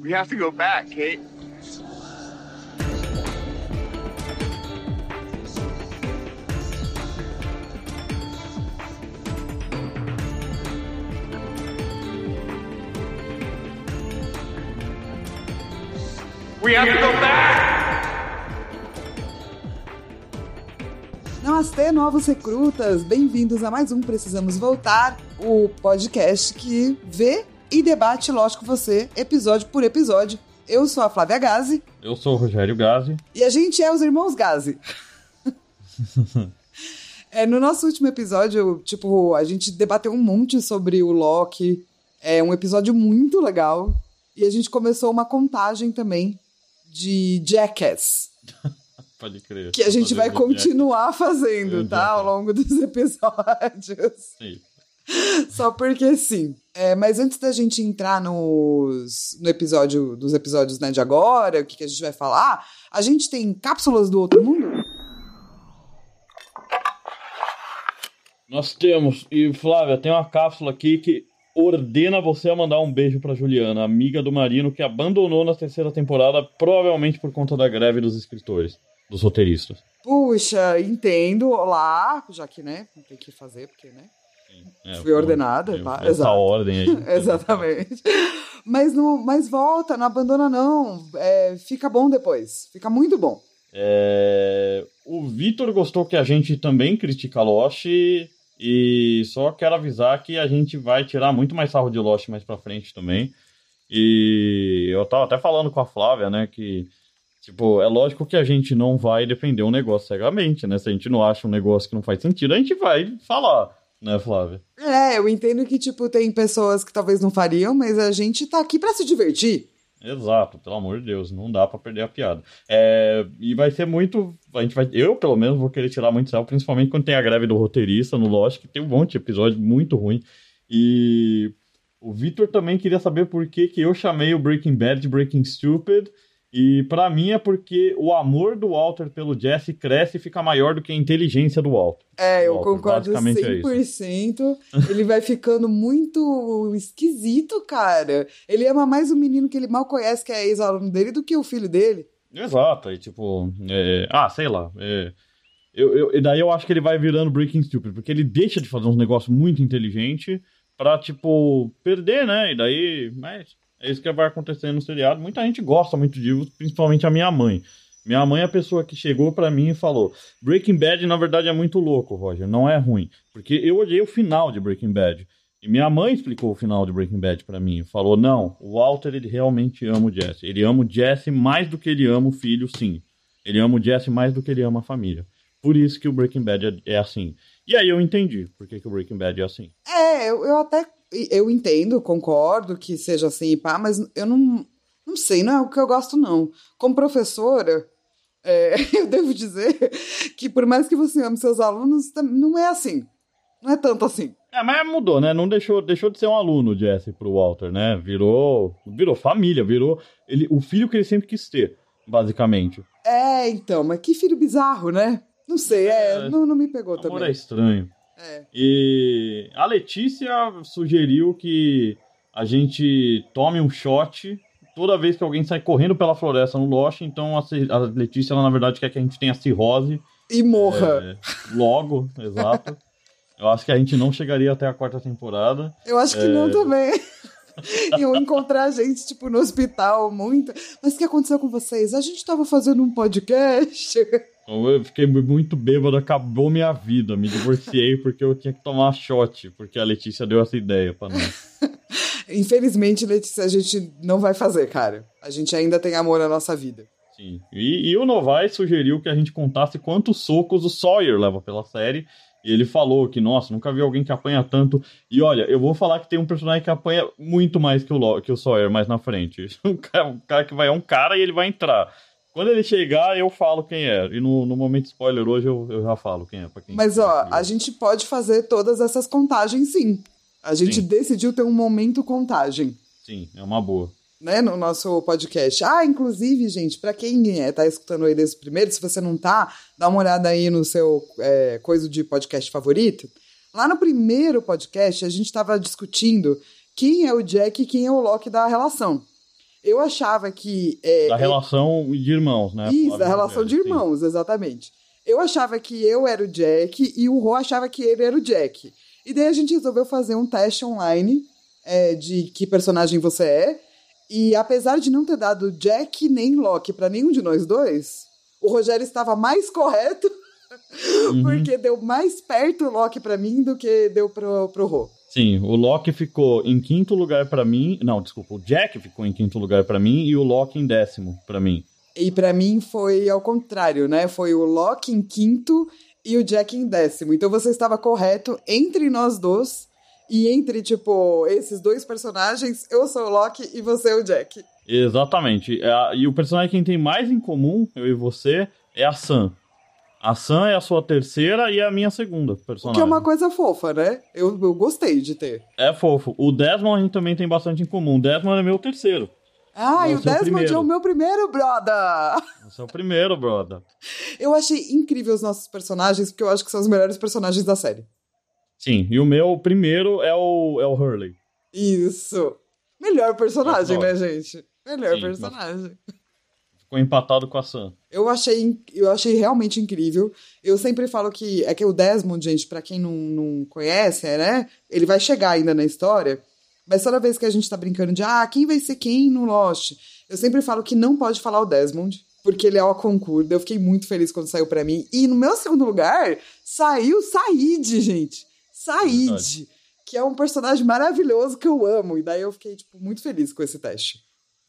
We have to go back, Kate. We have to go back! Namastê, novos recrutas! Bem-vindos a mais um Precisamos Voltar, o podcast que vê e debate, lógico, você, episódio por episódio. Eu sou a Flávia Gazi. Eu sou o Rogério Gazi. E a gente é os irmãos Gazi. é, no nosso último episódio, tipo, a gente debateu um monte sobre o Loki. É um episódio muito legal. E a gente começou uma contagem também de Jackass. Pode crer. Que a gente vai continuar fazendo, tá? Ao longo dos episódios. Sim. Só porque sim. É, mas antes da gente entrar nos, no episódio dos episódios né, de agora, o que, que a gente vai falar, a gente tem cápsulas do outro mundo? Nós temos. E Flávia, tem uma cápsula aqui que ordena você a mandar um beijo pra Juliana, amiga do Marino, que abandonou na terceira temporada, provavelmente por conta da greve dos escritores, dos roteiristas. Puxa, entendo. Olá, já que, né, não tem que fazer, porque, né? É, Fui ordenada. eu- tá? Essa ordem aí. Exatamente. Mas, não, mas volta, não abandona, não. É, fica bom depois. Fica muito bom. É, O Vitor gostou que a gente também critica Lost. E só quero avisar que a gente vai tirar muito mais sarro de Lost mais pra frente também. E eu tava até falando com a Flávia, né, que tipo, é lógico que a gente não vai defender um negócio cegamente, né? Se a gente não acha um negócio que não faz sentido, a gente vai falar, né, Flávia? É, eu entendo que, tipo, tem pessoas que talvez não fariam, mas a gente tá aqui pra se divertir. Exato, pelo amor de Deus, não dá pra perder a piada. É, e vai ser muito. A gente vai, eu, pelo menos, vou querer tirar muito sarro, principalmente quando tem a greve do roteirista no Lost, que tem um monte de episódio muito ruim. E o Victor também queria saber por que, que eu chamei o Breaking Bad de Breaking Stupid. E pra mim é porque o amor do Walter pelo Jesse cresce e fica maior do que a inteligência do Walter. É, eu Walter, concordo basicamente é isso. 100%. Ele vai ficando muito esquisito, cara. Ele ama mais o menino que ele mal conhece, que é ex-aluno dele, do que o filho dele. Exato, e tipo, é, ah, sei lá. é, eu, eu, e daí eu acho que ele vai virando Breaking Stupid, porque ele deixa de fazer uns negócios muito inteligentes pra, tipo, perder, né? E daí, mas é isso que vai acontecer no seriado. Muita gente gosta muito disso, principalmente a minha mãe. Minha mãe é a pessoa que chegou pra mim e falou: Breaking Bad, na verdade, é muito louco, Roger, não é ruim. Porque eu odiei o final de Breaking Bad. E minha mãe explicou o final de Breaking Bad pra mim. Falou: não, o Walter ele realmente ama o Jesse. Ele ama o Jesse mais do que ele ama o filho, sim. Ele ama o Jesse mais do que ele ama a família. Por isso que o Breaking Bad é, é assim. E aí eu entendi por que, que o Breaking Bad é assim. É, eu até eu entendo, concordo que seja assim e pá, mas eu não, não sei, não é o que eu gosto, não. Como professora, é, eu devo dizer que por mais que você ame seus alunos, não é assim. Não é tanto assim. É, mas mudou, né? Não deixou, deixou de ser um aluno, Jesse, pro Walter, né? Virou, virou família, virou ele, o filho que ele sempre quis ter, basicamente. É, então, mas que filho bizarro, né? Não sei, é, É, não, não me pegou amor é também. estranho. É. E a Letícia sugeriu que a gente tome um shot toda vez que alguém sai correndo pela floresta no Lost. Então a, ci- a Letícia, ela, na verdade, quer que a gente tenha cirrose E morra. é, logo, exato. Eu acho que a gente não chegaria até a quarta temporada. Eu acho que é. não também. Iam encontrar a gente, tipo, no hospital, muito. Mas o que aconteceu com vocês? A gente tava fazendo um podcast. Eu fiquei muito bêbado, acabou minha vida. Me divorciei porque eu tinha que tomar shot, porque a Letícia deu essa ideia pra nós. Infelizmente, Letícia, a gente não vai fazer, cara. A gente ainda tem amor na nossa vida. Sim. E, e o Novaes sugeriu que a gente contasse quantos socos o Sawyer leva pela série. E ele falou que, nossa, nunca vi alguém que apanha tanto. E olha, eu vou falar que tem um personagem que apanha muito mais que o, Lo- que o Sawyer mais na frente. Um cara, um cara que vai é um cara e ele vai entrar. Quando ele chegar, eu falo quem é. E no, no momento spoiler hoje eu, eu já falo quem é. Quem Mas, ó, a gente pode fazer todas essas contagens, sim. A gente Sim. decidiu ter um momento contagem. Sim, é uma boa. né, no nosso podcast. Ah, inclusive, gente, pra quem é, tá escutando aí desde o primeiro, se você não tá, dá uma olhada aí no seu é, coisa de podcast favorito. Lá no primeiro podcast, a gente tava discutindo quem é o Jack e quem é o Loki da relação. Eu achava que. É, da relação de irmãos, né? Isso, da relação de Rogério, sim. irmãos, exatamente. Eu achava que eu era o Jack e o Ro achava que ele era o Jack. E daí a gente resolveu fazer um teste online é, de que personagem você é. E apesar de não ter dado Jack nem Loki pra nenhum de nós dois, o Rogério estava mais correto Uhum. porque deu mais perto o Loki pra mim do que deu pro, pro Ro. Sim, o Loki ficou em quinto lugar pra mim. Não, desculpa, o Jack ficou em quinto lugar pra mim e o Loki em décimo pra mim. E pra mim foi ao contrário, né? Foi o Loki em quinto e o Jack em décimo. Então você estava correto entre nós dois. E entre, tipo, esses dois personagens, eu sou o Loki e você é o Jack. Exatamente. É E o personagem que tem mais em comum, eu e você, é a Sam. A Sam é a sua terceira e é a minha segunda personagem. que é uma coisa fofa, né? Eu, eu gostei de ter. É fofo. O Desmond a gente também tem bastante em comum. O Desmond é meu terceiro. Ah, e o Desmond primeiro. é o meu primeiro brother! Esse é o primeiro, brother. Eu achei incrível os nossos personagens, porque eu acho que são os melhores personagens da série. Sim, e o meu primeiro é o, é o Hurley. Isso! Melhor personagem, né, gente? Melhor Sim, personagem. Ficou empatado com a Sam. Eu achei, eu achei realmente incrível. Eu sempre falo que é que o Desmond, gente, pra quem não, não conhece, né? Ele vai chegar ainda na história. Mas toda vez que a gente tá brincando de ah, quem vai ser quem no Lost, eu sempre falo que não pode falar o Desmond, porque ele é o concurso. Eu fiquei muito feliz quando saiu pra mim. E no meu segundo lugar, saiu Said, gente. Said. Verdade. Que é um personagem maravilhoso que eu amo. E daí eu fiquei, tipo, muito feliz com esse teste.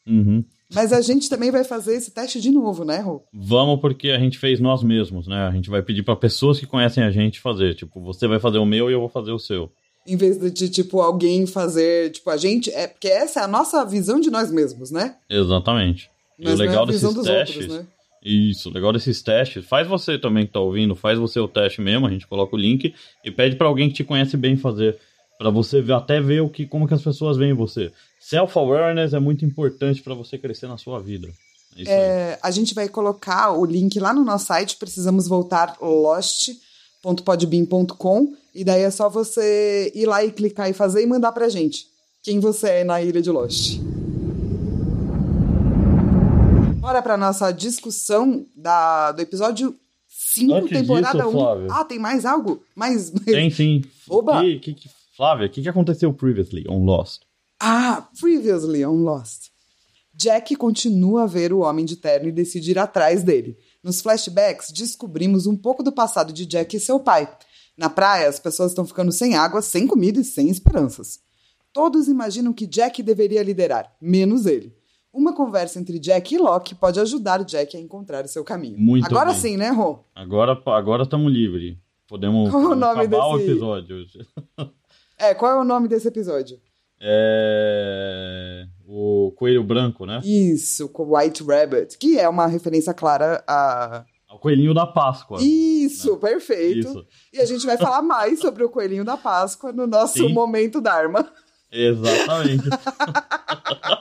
Uhum. Mas a gente também vai fazer esse teste de novo, né, Rô? Vamos porque a gente fez nós mesmos, né? A gente vai pedir pra pessoas que conhecem a gente fazer. Tipo, você vai fazer o meu e eu vou fazer o seu. Em vez de, tipo, alguém fazer, tipo, a gente. É, porque essa é a nossa visão de nós mesmos, né? Exatamente. E o Mas legal é desses testes. outros, né? Isso, o legal desses testes. Faz você também que tá ouvindo, faz você o teste mesmo, a gente coloca o link e pede pra alguém que te conhece bem fazer. Pra você ver, até ver o que, como que as pessoas veem você. Self-awareness é muito importante pra você crescer na sua vida. É. É, a gente vai colocar o link lá no nosso site, precisamos voltar lost.podbean.com e daí é só você ir lá e clicar e fazer e mandar pra gente quem você é na ilha de Lost. Bora pra nossa discussão da, do episódio 5, Antes temporada disso, 1. Flávio. Ah, tem mais algo? Mais. Tem sim. Oba! Que, que, que- Flávia, o que, que aconteceu previously on Lost? Ah, previously on Lost. Jack continua a ver o Homem de Terno e decide ir atrás dele. Nos flashbacks, descobrimos um pouco do passado de Jack e seu pai. Na praia, as pessoas estão ficando sem água, sem comida e sem esperanças. Todos imaginam que Jack deveria liderar, menos ele. Uma conversa entre Jack e Locke pode ajudar Jack a encontrar seu caminho. Muito Agora bem. sim, né, Rô? Agora agora estamos livres. Podemos, Qual é o nome acabar desse- o episódio. É, qual é o nome desse episódio? É... O Coelho Branco, né? Isso, com White Rabbit, que é uma referência clara a O Coelhinho da Páscoa. Isso, perfeito. Isso. E a gente vai falar mais sobre o Coelhinho da Páscoa no nosso Sim. momento Dharma. Exatamente.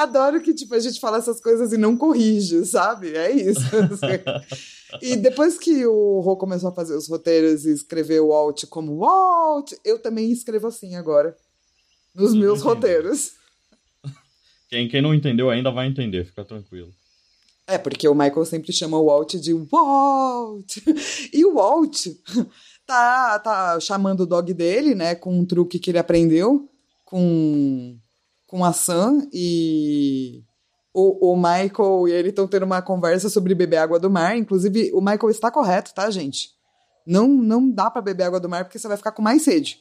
Adoro que, tipo, a gente fala essas coisas e não corrige, sabe? É isso. e depois que o Rô começou a fazer os roteiros e escrever o Walt como Walt, eu também escrevo assim agora. Nos Eu meus roteiros. quem, quem não entendeu ainda vai entender, fica tranquilo. É, porque o Michael sempre chama o Walt de Walt. E o Walt tá, tá chamando o dog dele, né, com um truque que ele aprendeu com, com a Sam e o, o Michael e ele estão tendo uma conversa sobre beber água do mar. Inclusive, o Michael está correto, tá, gente? Não, não dá pra beber água do mar porque você vai ficar com mais sede.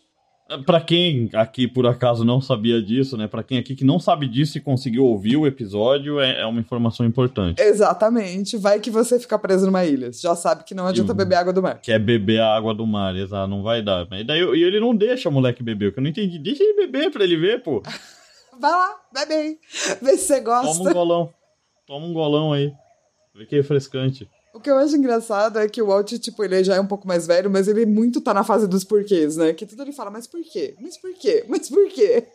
Pra quem aqui por acaso não sabia disso, né? Pra quem aqui que não sabe disso e conseguiu ouvir o episódio, é, é uma informação importante. Exatamente. Vai que você fica preso numa ilha. Você já sabe que não adianta Eu- beber água do mar. Quer beber a água do mar, exato, não vai dar. E daí e ele não deixa o moleque beber, que eu não entendi. Deixa ele beber pra ele ver, pô. Vai lá, bebe aí. Vê se você gosta. Toma um golão. Toma um golão aí. Vê que é refrescante. O que eu acho engraçado é que o Walt, tipo, ele já é um pouco mais velho, mas ele muito tá na fase dos porquês, né? Que tudo ele fala, mas por quê? Mas por quê? Mas por quê?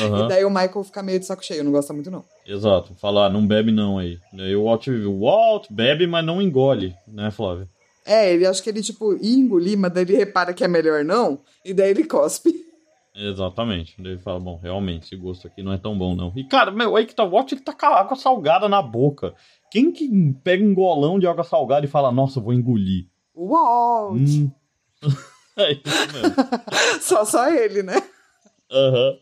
Aham. E daí o Michael fica meio de saco cheio, não gosta muito, não. Exato, falar, não bebe não aí. Daí o Walt, o Walt bebe, mas não engole, né, Flávio? É, ele acha que ele, tipo, ia engolir, mas daí ele repara que é melhor não, e daí ele cospe. Exatamente. Daí ele fala, bom, realmente, esse gosto aqui não é tão bom, não. E, cara, meu, aí que tá o Watch, ele tá com a água salgada na boca. Quem que pega um golão de água salgada e fala, nossa, eu vou engolir? Walt! Hum. é isso mesmo. só, só ele, né? Aham.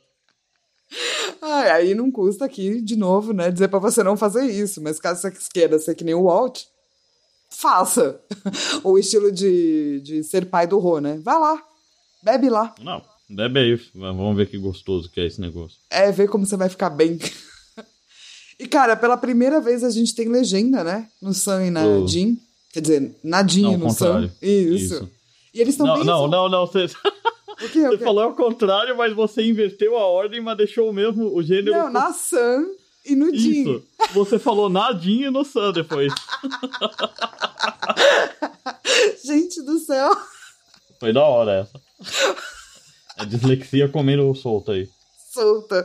Ai, aí não custa aqui, de novo, né, dizer pra você não fazer isso. Mas caso você queira ser que nem o Walt, faça. o estilo de, de ser pai do Rô, né? Vai lá, bebe lá. Não, bebe aí. Vamos ver que gostoso que é esse negócio. É, ver como você vai ficar bem. e, cara, pela primeira vez a gente tem legenda, né? No Sam e na Oh. Jean. Quer dizer, Nadinho Não, no contrário. Sam. Isso. Isso. E eles estão Não, bem... não, não, não. Você, O? O você quê? falou ao contrário, mas você inverteu a ordem, mas deixou o mesmo o gênero. Não, na Sam e no Jean. Isso. Você falou nadinho no Sun depois. Gente do céu. Foi da hora essa. É dislexia comendo solto aí. Solta.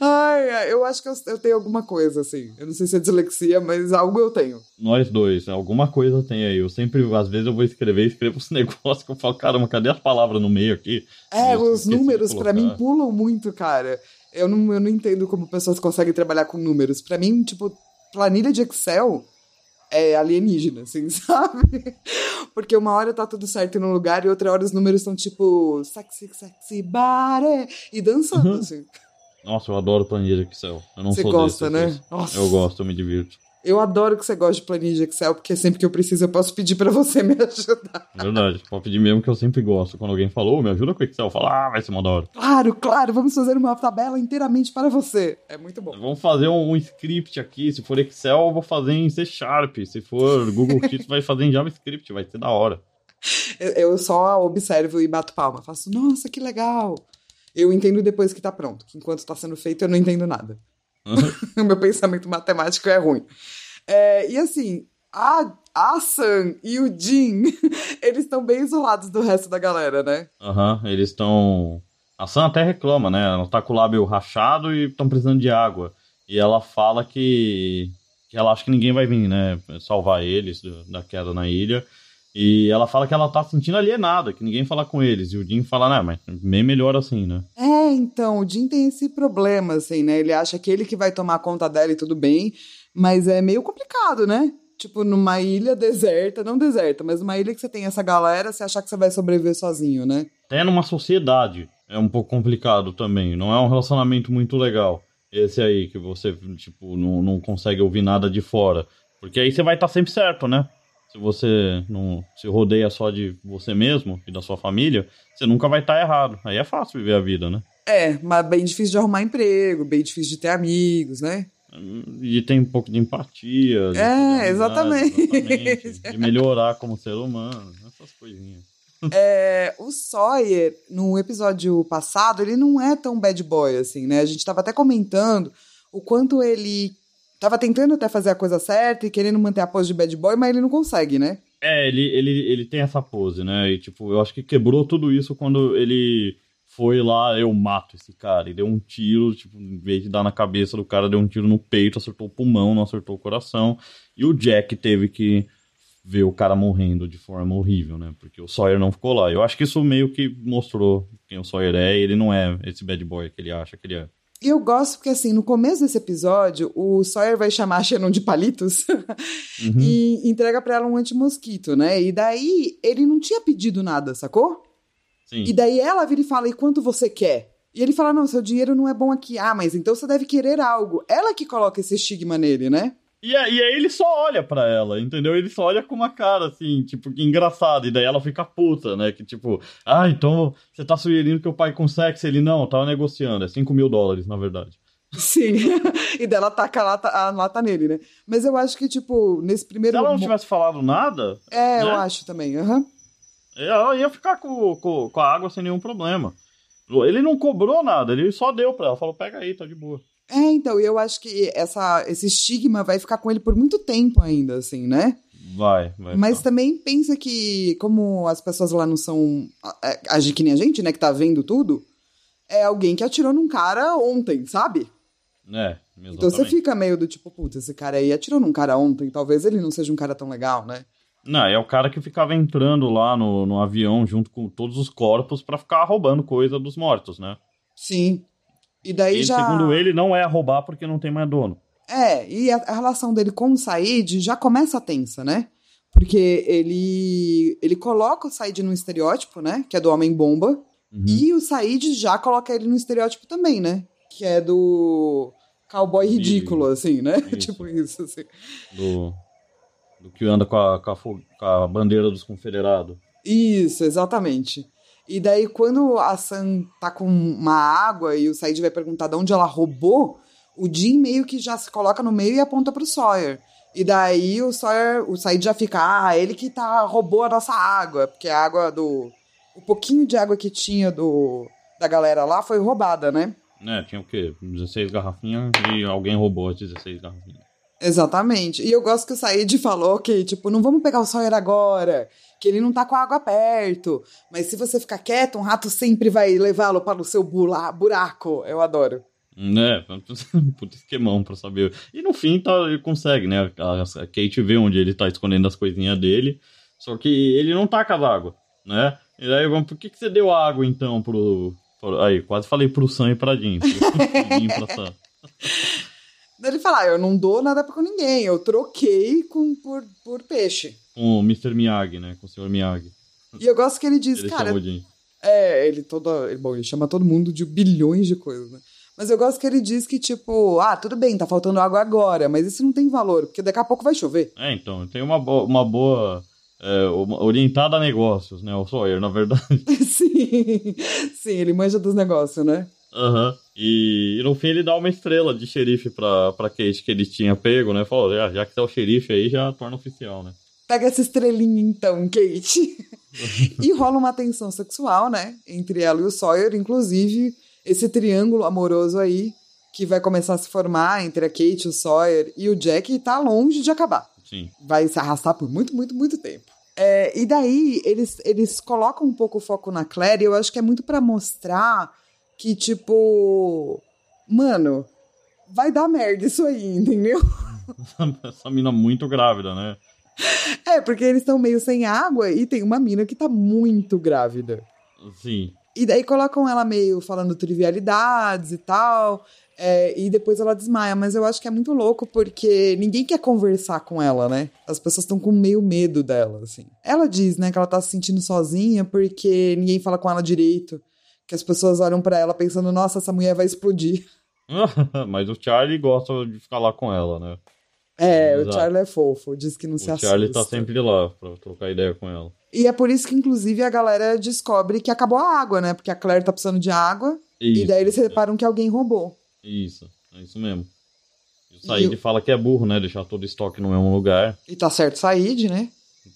Ai, eu acho que eu, eu tenho alguma coisa, assim. Eu não sei se é dislexia, mas algo eu tenho. Nós dois, alguma coisa tem aí. Eu sempre, às vezes, eu vou escrever, escrevo os negócios que eu falo, caramba, cadê as palavras no meio aqui? É, Eu os números pra mim pulam muito, cara. Eu não, eu não entendo como pessoas conseguem trabalhar com números. Pra mim, tipo, planilha de Excel é alienígena, assim, sabe? Porque uma hora tá tudo certo num lugar e outra hora os números estão tipo sexy, sexy, body e dançando, Uhum. assim. Nossa, eu adoro planilha de Excel. Eu não Você sou gosta, desses, né? Eu gosto, eu me divirto. Eu adoro que você gosta de planilha de Excel, porque sempre que eu preciso eu posso pedir pra você me ajudar. Verdade. Pode pedir mesmo que eu sempre gosto. Quando alguém falou, "Ô, me ajuda com o Excel, eu falo, ah, vai ser uma da hora. Claro, claro, vamos fazer uma tabela inteiramente para você. É muito bom. Vamos fazer um, um script aqui. Se for Excel, eu vou fazer em C Sharp. Se for Google Sheets, vai fazer em JavaScript. Vai ser da hora. Eu, eu só observo e bato palma. Faço, nossa, que legal. Eu entendo depois que tá pronto. Que enquanto tá sendo feito, eu não entendo nada. o meu pensamento matemático é ruim. É, e assim, a, a Sam e o Jin, eles estão bem isolados do resto da galera, né? Aham, eles estão. A Sam até reclama, né? Ela tá com o lábio rachado e estão precisando de água. E ela fala que, que ela acha que ninguém vai vir, né? Salvar eles da queda na ilha. E ela fala que ela tá se sentindo alienada, que ninguém fala com eles. E o Jim fala, né, mas bem melhor assim, né? É, então, o Jin tem esse problema, assim, né? Ele acha que ele que vai tomar conta dela e tudo bem, mas é meio complicado, né? Tipo, numa ilha deserta, não deserta, mas numa ilha que você tem essa galera, você achar que você vai sobreviver sozinho, né? Até numa sociedade é um pouco complicado também. Não é um relacionamento muito legal. Esse aí, que você, tipo, não, não consegue ouvir nada de fora. Porque aí você vai estar sempre certo, né? Se você não se rodeia só de você mesmo e da sua família, você nunca vai estar errado. Aí é fácil viver a vida, né? É, mas bem difícil de arrumar emprego, bem difícil de ter amigos, né? E tem um pouco de empatia. de É, exatamente. exatamente. De melhorar como ser humano. Essas coisinhas. É, o Sawyer, no episódio passado, ele não é tão bad boy assim, né? A gente tava até comentando o quanto ele tava tentando até fazer a coisa certa e querendo manter a pose de bad boy, mas ele não consegue, né? É, ele, ele, ele tem essa pose, né? E, tipo, eu acho que quebrou tudo isso quando ele foi lá, eu mato esse cara. E deu um tiro, tipo, em vez de dar na cabeça do cara, deu um tiro no peito, acertou o pulmão, não acertou o coração. E o Jack teve que ver o cara morrendo de forma horrível, né? Porque o Sawyer não ficou lá. Eu acho que isso meio que mostrou quem o Sawyer é e ele não é esse bad boy que ele acha que ele é. E eu gosto porque, assim, no começo desse episódio, o Sawyer vai chamar a Shannon de palitos Uhum. e entrega pra ela um anti-mosquito, né? E daí ele não tinha pedido nada, sacou? Sim. E daí ela vira e fala: E quanto você quer? E ele fala: Não, seu dinheiro não é bom aqui. Ah, mas então você deve querer algo. Ela que coloca esse estigma nele, né? E aí, ele só olha pra ela, entendeu? Ele só olha com uma cara assim, tipo, que engraçado. E daí ela fica puta, né? Que tipo, ah, então você tá sugerindo que o pai com sexo? Ele não, tava negociando. É 5 mil dólares, na verdade. Sim. e dela taca a lata, a lata nele, né? Mas eu acho que, tipo, nesse Se primeiro. ela não tivesse falado nada, É, eu né? acho também. aham. ela ia ficar com, com, com a água sem nenhum problema. Ele não cobrou nada, ele só deu pra ela. Falou, pega aí, tá de boa. É, então, e eu acho que essa, esse estigma vai ficar com ele por muito tempo ainda, assim, né? Vai, vai. Mas também pensa que, como as pessoas lá não são. é, Agir que nem a gente, né, que tá vendo tudo, é alguém que atirou num cara ontem, sabe? É, exatamente. Então você fica meio do tipo, putz, esse cara aí atirou num cara ontem, talvez ele não seja um cara tão legal, né? Não, é o cara que ficava entrando lá no, no avião junto com todos os corpos pra ficar roubando coisa dos mortos, né? Sim. E daí E, já. segundo ele, não é roubar porque não tem mais dono. É, e a, a relação dele com o Said já começa tensa, né? Porque ele ele coloca o Said num estereótipo, né? Que é do homem-bomba. Uhum. E o Said já coloca ele no estereótipo também, né? Que é do cowboy ridículo, assim, né? Isso. tipo isso, assim. Do, do que anda com a, com a com a bandeira dos confederados. Isso, exatamente. E daí, quando a Sam tá com uma água e o Said vai perguntar de onde ela roubou, o Jim meio que já se coloca no meio e aponta pro Sawyer. E daí o Sawyer, o Said já fica, ah, ele que tá, roubou a nossa água, porque a água do. O pouquinho de água que tinha do da galera lá foi roubada, né? Né, tinha o quê? 16 garrafinhas e alguém roubou as 16 garrafinhas. Exatamente. E eu gosto que o Said falou que, tipo, não vamos pegar o Sawyer agora, que ele não tá com a água perto. Mas se você ficar quieto, um rato sempre vai levá-lo para o seu buraco. Eu adoro. Né, puta esquemão pra saber. E no fim tá, ele consegue, né? A, a Kate vê onde ele tá escondendo as coisinhas dele. Só que ele não tá com as água, né? E daí, vamos, por que, que você deu água então pro. pro- aí, quase falei pro Sam e pra Jim. Pro Jim pra Sam. Ele fala: ah, eu não dou nada com ninguém, eu troquei com, por, por peixe. Com o Mr. Miyagi, né? Com o Sr. Miyagi. E eu gosto que ele diz, Ele cara, Jim. É, ele toda. ele- Bom, ele chama todo mundo de bilhões de coisas, né? Mas eu gosto que ele diz que, tipo, ah, tudo bem, tá faltando água agora, mas isso não tem valor, porque daqui a pouco vai chover. É, então, tem uma, bo- uma boa. É, orientada a negócios, né? O Sawyer, na verdade. sim, sim, ele manja dos negócios, né? Aham. E, e no fim ele dá uma estrela de xerife pra, pra Kate que ele tinha pego, né? Falou, já, já que tá o xerife aí, já torna oficial, né? Pega essa estrelinha então, Kate. e rola uma tensão sexual, né? Entre ela e o Sawyer, inclusive esse triângulo amoroso aí que vai começar a se formar entre a Kate, o Sawyer e o Jack tá longe de acabar. Sim. vai se arrastar por muito, muito, muito tempo. É, e daí eles, eles colocam um pouco o foco na Claire, e eu acho que é muito pra mostrar que, tipo, mano, vai dar merda isso aí, entendeu? Essa mina muito grávida, né? É, porque eles estão meio sem água e tem uma mina que tá muito grávida. Sim. E daí colocam ela meio falando trivialidades e tal. é, e depois ela desmaia. Mas eu acho que é muito louco porque ninguém quer conversar com ela, né? As pessoas estão com meio medo dela, assim. Ela diz, né, que ela tá se sentindo sozinha porque ninguém fala com ela direito. Que as pessoas olham pra ela pensando, nossa, essa mulher vai explodir. Mas o Charlie gosta de ficar lá com ela, né? É, o Exato. Charlie é fofo, diz que não se O assusta. Charlie tá sempre lá pra trocar ideia com ela. E é por isso que, inclusive, a galera descobre que acabou a água, né? Porque a Claire tá precisando de água. E Isso, daí eles reparam que alguém roubou. Isso, é isso mesmo. E o Said fala que é burro, né? Deixar todo o estoque no mesmo lugar. E tá certo Said, né?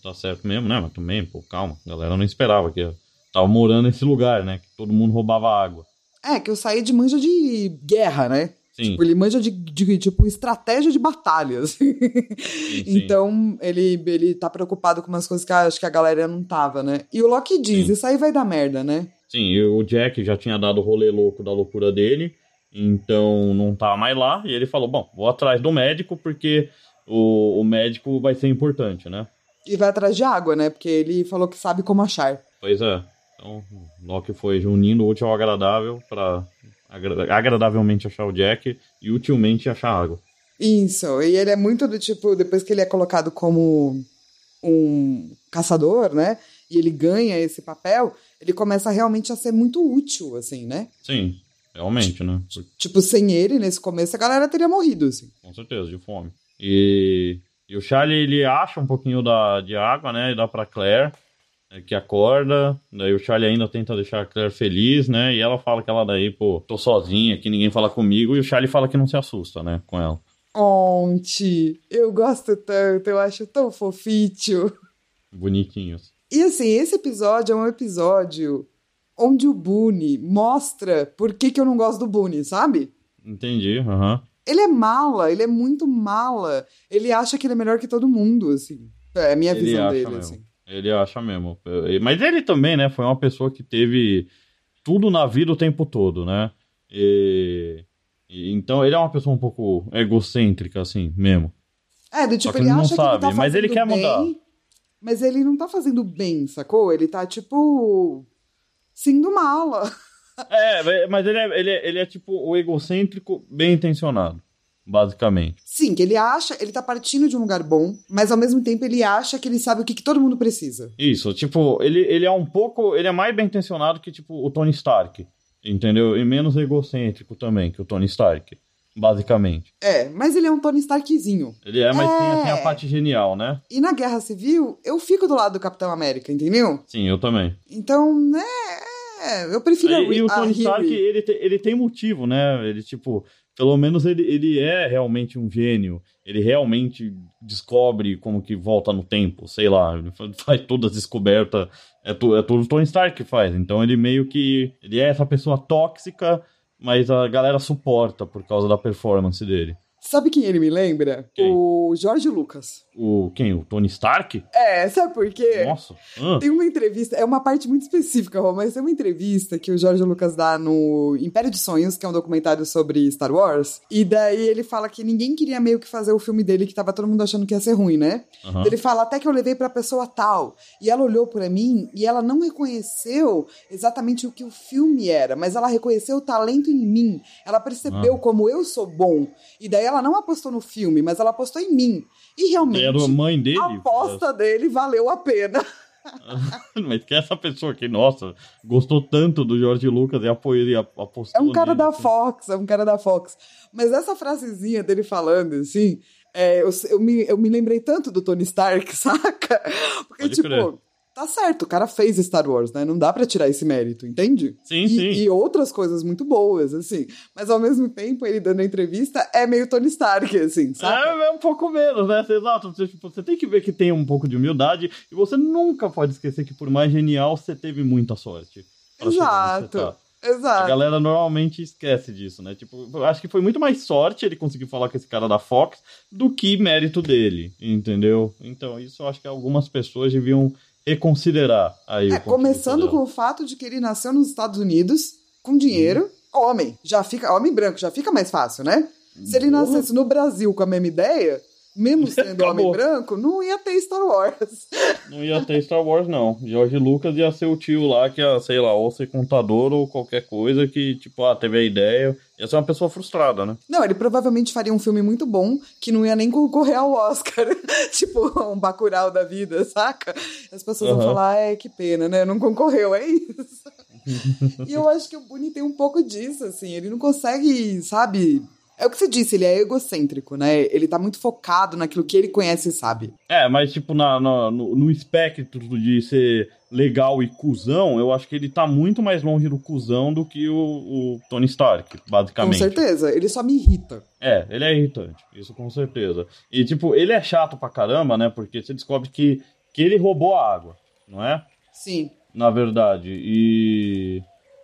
Tá certo mesmo, né? Mas também, pô, calma. A galera não esperava que tava morando nesse lugar, né? Que todo mundo roubava água. É, que o Said manja de guerra, né? Sim, Tipo, ele manja de, de, tipo, estratégia de batalhas. sim, sim. então, ele, ele tá preocupado com umas coisas que acho que a galera não tava, né? E o Loki diz, isso aí vai dar merda, né? Sim, e o Jack já tinha dado o rolê louco da loucura dele, então não tá mais lá. E ele falou: Bom, vou atrás do médico porque o, o médico vai ser importante, né? E vai atrás de água, né? Porque ele falou que sabe como achar. Pois é. Então, o Loki foi unindo o útil ao agradável pra agra- agradavelmente achar o Jack e utilmente achar água. Isso, e ele é muito do tipo, depois que ele é colocado como um caçador, né? E ele ganha esse papel, ele começa realmente a ser muito útil, assim, né? Sim, realmente, né? Tipo, sem ele, nesse começo, a galera teria morrido, assim. Com certeza, de fome. E, e o Charlie, ele acha um pouquinho da, de água, né? E dá pra Claire, que acorda. Daí o Charlie ainda tenta deixar a Claire feliz, né? E ela fala que ela daí, pô, tô sozinha, que ninguém fala comigo. E o Charlie fala que não se assusta, né? Com ela. Onte, eu gosto tanto, eu acho tão fofito. Bonitinhos. E assim, esse episódio é um episódio onde o Boone mostra por que, que eu não gosto do Boone, sabe? Entendi, aham. Ele é mala, ele é muito mala. Ele acha que ele é melhor que todo mundo, assim. É a minha Ele visão dele, mesmo. assim. Ele acha mesmo. Mas ele também, né? Foi uma pessoa que teve tudo na vida o tempo todo, né? E... então ele é uma pessoa um pouco egocêntrica, assim, mesmo. É, do tipo, que ele ele não acha que ele sabe, tá mas ele quer mudar. bem, Mas ele não tá fazendo bem, sacou? Ele tá, tipo, sendo mala. É, mas ele é, ele é, ele é tipo o egocêntrico bem intencionado, basicamente. Sim, que ele acha, ele tá partindo de um lugar bom, mas ao mesmo tempo ele acha que ele sabe o que, que todo mundo precisa. Isso, tipo, ele, ele é um pouco. Ele é mais bem intencionado que, tipo, o Tony Stark. Entendeu? E menos egocêntrico também que o Tony Stark. Basicamente. É, mas ele é um Tony Starkzinho. Ele é, mas É. tem assim a parte genial, né? E na Guerra Civil, eu fico do lado do Capitão América, entendeu? Sim, eu também. Então, né, é, eu prefiro a, E, e o Tony Stark, ele, te- ele tem motivo, né? Ele, tipo, pelo menos ele, ele é realmente um gênio. Ele realmente descobre como que volta no tempo, sei lá. Ele fa- faz todas as descobertas. É, tu, é tudo o Tony Stark que faz. Então ele meio que. Ele é essa pessoa tóxica, mas a galera suporta por causa da performance dele. Sabe quem ele me lembra? Quem? O Jorge Lucas. O. Quem? O Tony Stark? É, sabe por quê? Nossa. Ah, Tem uma entrevista, é uma parte muito específica, Rô, mas tem uma entrevista que o Jorge Lucas dá no Império de Sonhos, que é um documentário sobre Star Wars. E daí ele fala que ninguém queria meio que fazer o filme dele, que tava todo mundo achando que ia ser ruim, né? aham. Ele fala até que eu levei pra pessoa tal. E ela olhou pra mim e ela não reconheceu exatamente o que o filme era, mas ela reconheceu o talento em mim. Ela percebeu Ah. como eu sou bom. E daí ela não apostou no filme, mas ela apostou em mim. E realmente. Era a mãe dele? A aposta dele valeu a pena. Mas que essa pessoa que, nossa, gostou tanto do George Lucas e apoiou apostou É um cara nele, da assim. Fox, é um cara da Fox. Mas essa frasezinha dele falando, assim, é, eu, eu, me, eu me lembrei tanto do Tony Stark, saca? Porque, Pode tipo, crer. Tá certo, o cara fez Star Wars, né? Não dá pra tirar esse mérito, entende? Sim, e, sim. E outras coisas muito boas, assim. Mas ao mesmo tempo, ele dando a entrevista é meio Tony Stark, assim, saca? É, é um pouco menos, né? Exato. Você, tipo, você tem que ver que tem um pouco de humildade e você nunca pode esquecer que, por mais genial, você teve muita sorte. Exato. tá. A Exato. galera normalmente esquece disso, né? Tipo, eu acho que foi muito mais sorte ele conseguir falar com esse cara da Fox do que mérito dele, entendeu? Então, isso eu acho que algumas pessoas deviam reconsiderar aí. É, começando com o fato de que ele nasceu nos Estados Unidos com dinheiro, homem, já fica, homem branco, já fica mais fácil, né? Se ele nascesse no Brasil com a mesma ideia, mesmo sendo homem Acabou. branco, não ia ter Star Wars. Não ia ter Star Wars, não. George Lucas ia ser o tio lá que ia, sei lá, ou ser contador ou qualquer coisa que, tipo, ah, teve a ideia. Ia ser uma pessoa frustrada, né? Não, ele provavelmente faria um filme muito bom que não ia nem concorrer ao Oscar. tipo, um Bacurau da vida, saca? As pessoas vão Aham. falar, é, que pena, né? Não concorreu, é isso. e eu acho que o Boone tem um pouco disso, assim. Ele não consegue, sabe... É o que você disse, ele é egocêntrico, né? Ele tá muito focado naquilo que ele conhece e sabe. É, mas, tipo, na, na- no, no espectro de ser legal e cuzão, eu acho que ele tá muito mais longe do cuzão do que o, o Tony Stark, Com basicamente. certeza. Ele só me irrita. É, ele é irritante, isso com certeza. E, tipo, ele é chato pra caramba, né? Porque você descobre que, que ele roubou a água, não é? Sim. Na verdade. E.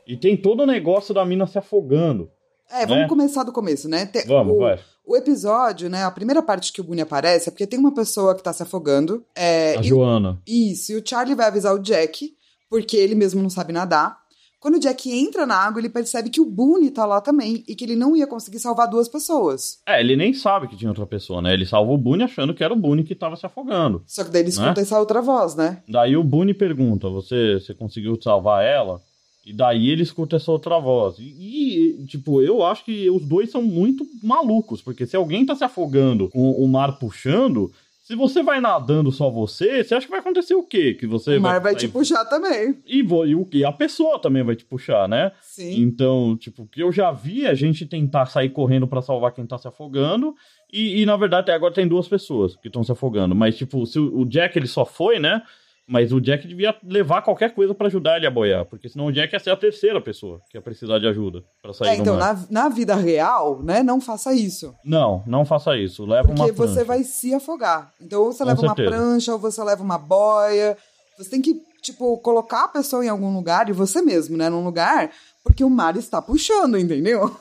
E tem todo o negócio da mina se afogando. É, vamos Né? começar do começo, né? Te- Vamos, o, vai. o episódio, né? A primeira parte que o Boone aparece é porque tem uma pessoa que tá se afogando. É, A e- Joana. Isso, e o Charlie vai avisar o Jack, porque ele mesmo não sabe nadar. Quando o Jack entra na água, ele percebe que o Boone tá lá também e que ele não ia conseguir salvar duas pessoas. É, ele nem sabe que tinha outra pessoa, né? Ele salvou o Boone achando que era o Boone que tava se afogando. Só que daí ele Né? escuta essa outra voz, né? Daí o Boone pergunta: você, você conseguiu salvar ela? E daí ele escuta essa outra voz. E, e, tipo, eu acho que os dois são muito malucos, porque se alguém tá se afogando com o mar puxando, se você vai nadando só você, você acha que vai acontecer o quê? Que você o mar vai sair- te puxar também. E, e o que? A pessoa também vai te puxar, né? Sim. Então, tipo, que eu já vi a gente tentar sair correndo pra salvar quem tá se afogando. E, e, na verdade, agora tem duas pessoas que estão se afogando. Mas, tipo, se o Jack ele só foi, né? Mas o Jack devia levar qualquer coisa pra ajudar ele a boiar. Porque senão o Jack ia ser a terceira pessoa que ia precisar de ajuda pra sair É, do então, mar. na, na vida real, né, não faça isso. Não, não faça isso. Leva Porque uma você prancha. vai se afogar. Então, ou você Com leva uma certeza. prancha, ou você leva uma boia. Você tem que, tipo, colocar a pessoa em algum lugar, e você mesmo, né, num lugar, porque o mar está puxando, entendeu?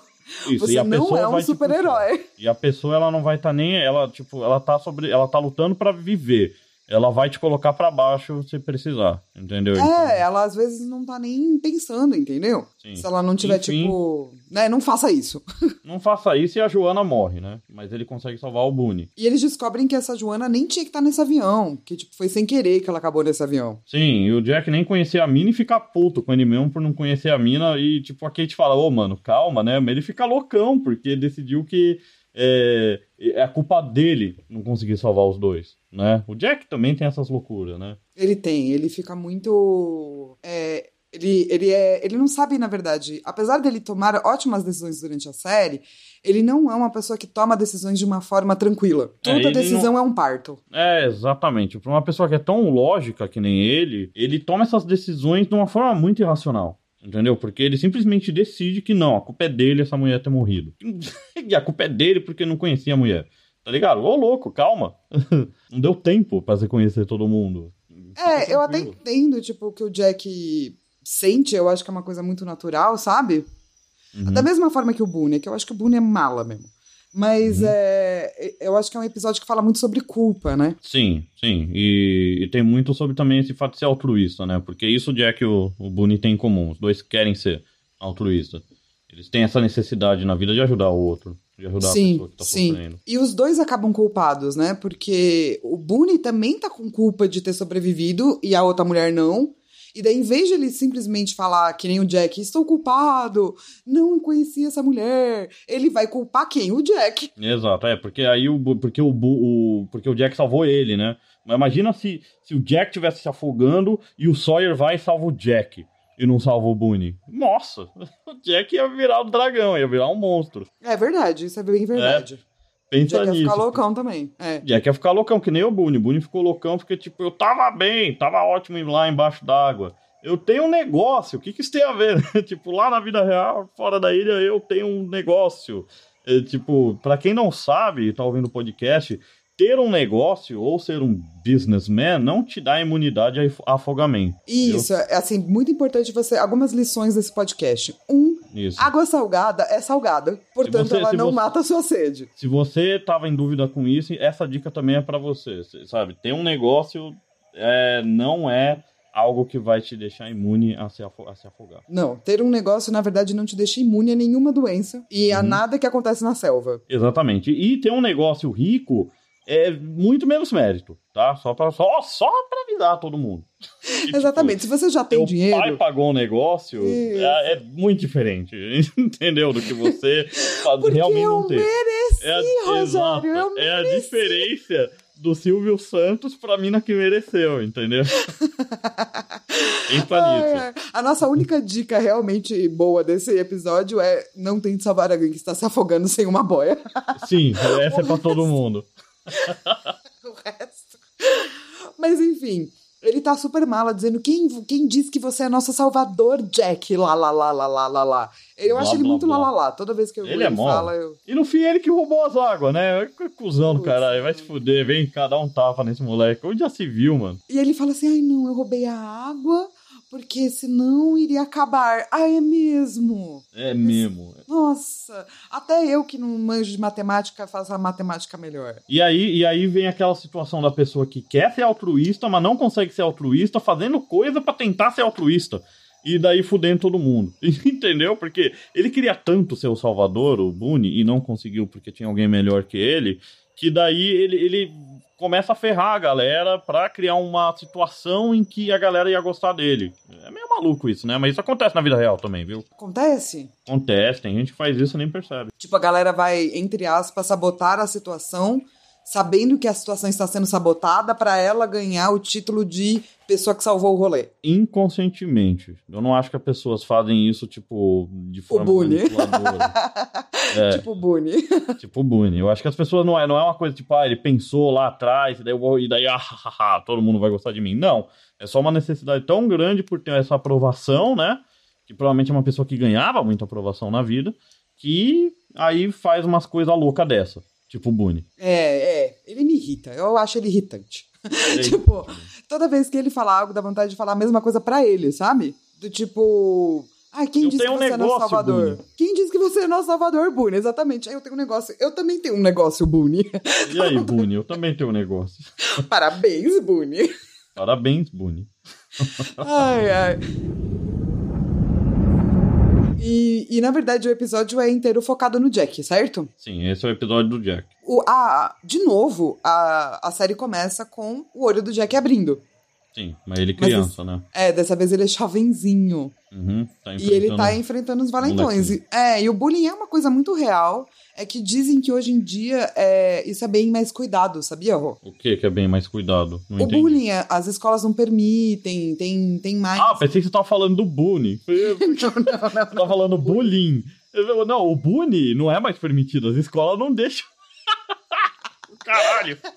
Isso, e você a não pessoa é um super-herói. E a pessoa, ela não vai estar nem. Ela, tipo, ela tá sobre. Ela tá lutando pra viver. Ela vai te colocar para baixo se precisar, entendeu? É, Então, ela às vezes não tá nem pensando, entendeu? Sim. Se ela não tiver, Enfim. tipo. Né, não faça isso. não faça isso e a Joana morre, né? Mas ele consegue salvar o Boone. E eles descobrem que essa Joana nem tinha que estar nesse avião. Que, tipo, foi sem querer que ela acabou nesse avião. Sim, e o Jack nem conhecia a mina e fica puto com ele mesmo por não conhecer a mina. E, tipo, a Kate fala, ô, mano, calma, né? Mas ele fica loucão, porque decidiu que é, é a culpa dele não conseguir salvar os dois, né? O Jack também tem essas loucuras, né? Ele tem, ele fica muito. é, ele, ele, é, ele não sabe, na verdade, apesar dele tomar ótimas decisões durante a série, ele não é uma pessoa que toma decisões de uma forma tranquila. É, Toda ele decisão é um parto. É, exatamente. Pra uma pessoa que é tão lógica que nem ele, ele toma essas decisões de uma forma muito irracional. Entendeu? Porque ele simplesmente decide que não, a culpa é dele essa mulher ter morrido. e a culpa é dele porque não conhecia a mulher. Tá ligado? Ô, louco, calma. não deu tempo pra você conhecer todo mundo. É, Fica eu até entendo, tipo, o que o Jack sente, eu acho que é uma coisa muito natural, sabe? Uhum. Da mesma forma que o Boone, que eu acho que o Boone é mala mesmo. Mas Uhum. é, eu acho que é um episódio que fala muito sobre culpa, né? Sim, sim. E, e tem muito sobre também esse fato de ser altruísta, né? Porque isso Jack e o, o Boone têm em comum. Os dois querem ser altruístas. Eles têm essa necessidade na vida de ajudar o outro, de ajudar a sim, pessoa que tá sim. sofrendo. E os dois acabam culpados, né? Porque o Boone também tá com culpa de ter sobrevivido e a outra mulher não. E daí, em vez de ele simplesmente falar que nem o Jack, estou culpado, não conheci essa mulher, ele vai culpar quem? O Jack. Exato, é, porque aí o, porque o, o, porque o Jack salvou ele, né? Mas imagina se, se o Jack tivesse se afogando e o Sawyer vai e salva o Jack e não salva o Boone. Nossa, o Jack ia virar o dragão, ia virar um monstro. É verdade, isso é bem verdade. O Pensa ia nisso. ficar loucão também. É. Jack ia ficar loucão, que nem o Boone. O Boone ficou loucão porque, tipo, eu tava bem, tava ótimo lá embaixo d'água. Eu tenho um negócio, o que que isso tem a ver? tipo, lá na vida real, fora da ilha, eu tenho um negócio. É, tipo, pra quem não sabe tá ouvindo o podcast, ter um negócio ou ser um businessman não te dá imunidade a af- a afogamento. Isso, é assim, muito importante você. Algumas lições desse podcast. Um, Isso. água salgada é salgada, portanto você- ela não você- mata a sua sede. Se você tava em dúvida com isso, essa dica também é pra você, cê- sabe? Ter um negócio é, não é algo que vai te deixar imune a se, a se afogar. Não, ter um negócio, na verdade, não te deixa imune a nenhuma doença e Uhum. a nada que acontece na selva. Exatamente. E ter um negócio rico é muito menos mérito, tá? Só pra, só, só pra avisar todo mundo. Que, tipo, Exatamente. Se você já tem dinheiro. pai pagou um negócio, é, é muito diferente, entendeu? Do que você Porque realmente eu não ter. mereci, É Rogério, exato, eu é a mereci. diferença do Silvio Santos pra mina que mereceu, entendeu? Ai. A nossa única dica realmente boa desse episódio é não tente salvar alguém que está se afogando sem uma boia. Sim, essa é pra todo mundo. o resto. Mas enfim, ele tá super mala dizendo quem, quem diz que você é nosso salvador, Jack, lá, lá, lá, lá, lá, lá, lá. Eu Blá, acho ele blá, muito blá. lá, lá. Toda vez que eu Ele é mó. fala, eu... E no fim ele que roubou as águas, né? Que Cusão do caralho, vai se fuder, vem cá dar um tapa nesse moleque. Onde já se viu, mano? E ele fala assim, ai não, eu roubei a água porque senão iria acabar. Ah, é mesmo? É mesmo. Nossa, até eu que não manjo de matemática faço a matemática melhor. E aí, e aí vem aquela situação da pessoa que quer ser altruísta, mas não consegue ser altruísta, fazendo coisa pra tentar ser altruísta. E daí fudendo todo mundo. Entendeu? Porque ele queria tanto ser o salvador, o Boone, e não conseguiu porque tinha alguém melhor que ele, que daí ele, ele começa a ferrar a galera pra criar uma situação em que a galera ia gostar dele. É meio maluco isso, né? Mas isso acontece na vida real também, viu? Acontece? Acontece, tem gente que faz isso e nem percebe. Tipo, a galera vai, entre aspas, sabotar a situação, sabendo que a situação está sendo sabotada pra ela ganhar o título de pessoa que salvou o rolê. Inconscientemente. Eu não acho que as pessoas fazem isso, tipo, de forma Boone. manipuladora. É. Tipo o Boone. tipo o Boone. Eu acho que as pessoas não é, não é uma coisa tipo, ah, ele pensou lá atrás, e daí, vou- e daí ah, ha, ha, todo mundo vai gostar de mim. Não. É só uma necessidade tão grande por ter essa aprovação, né? Que provavelmente é uma pessoa que ganhava muita aprovação na vida, que aí faz umas coisas loucas dessa. Tipo o Boone. É, é. Ele me irrita. Eu acho ele irritante. É tipo, toda vez que ele fala algo, dá vontade de falar a mesma coisa pra ele, sabe? Do tipo. Ah, quem Eu disse que um você é nosso negócio, salvador? Boone. Quem disse que você é nosso salvador, Boone? Exatamente. Aí eu tenho um negócio. Eu também tenho um negócio, Boone. E aí, Boone, eu também tenho um negócio. Parabéns, Boone. Parabéns, Boone. Ai, ai. E, e, na verdade o episódio é inteiro focado no Jack, certo? Sim, esse é o episódio do Jack. O, a, de novo, a, a série começa com o olho do Jack abrindo. Sim, mas ele Mas criança, né? É, dessa vez ele é jovenzinho. Uhum, tá E ele tá enfrentando- os valentões. E- É, e o bullying é uma coisa muito real. É que dizem que hoje em dia é, isso é bem mais cuidado, sabia, Rô? O que que é bem mais cuidado? Não O entendi. bullying, é- as escolas não permitem, tem, tem mais. Ah, pensei que você tava falando do. Eu- não, não, não, Você tava falando bullying. Não, o Boone não é mais permitido. As escolas não deixam. Caralho.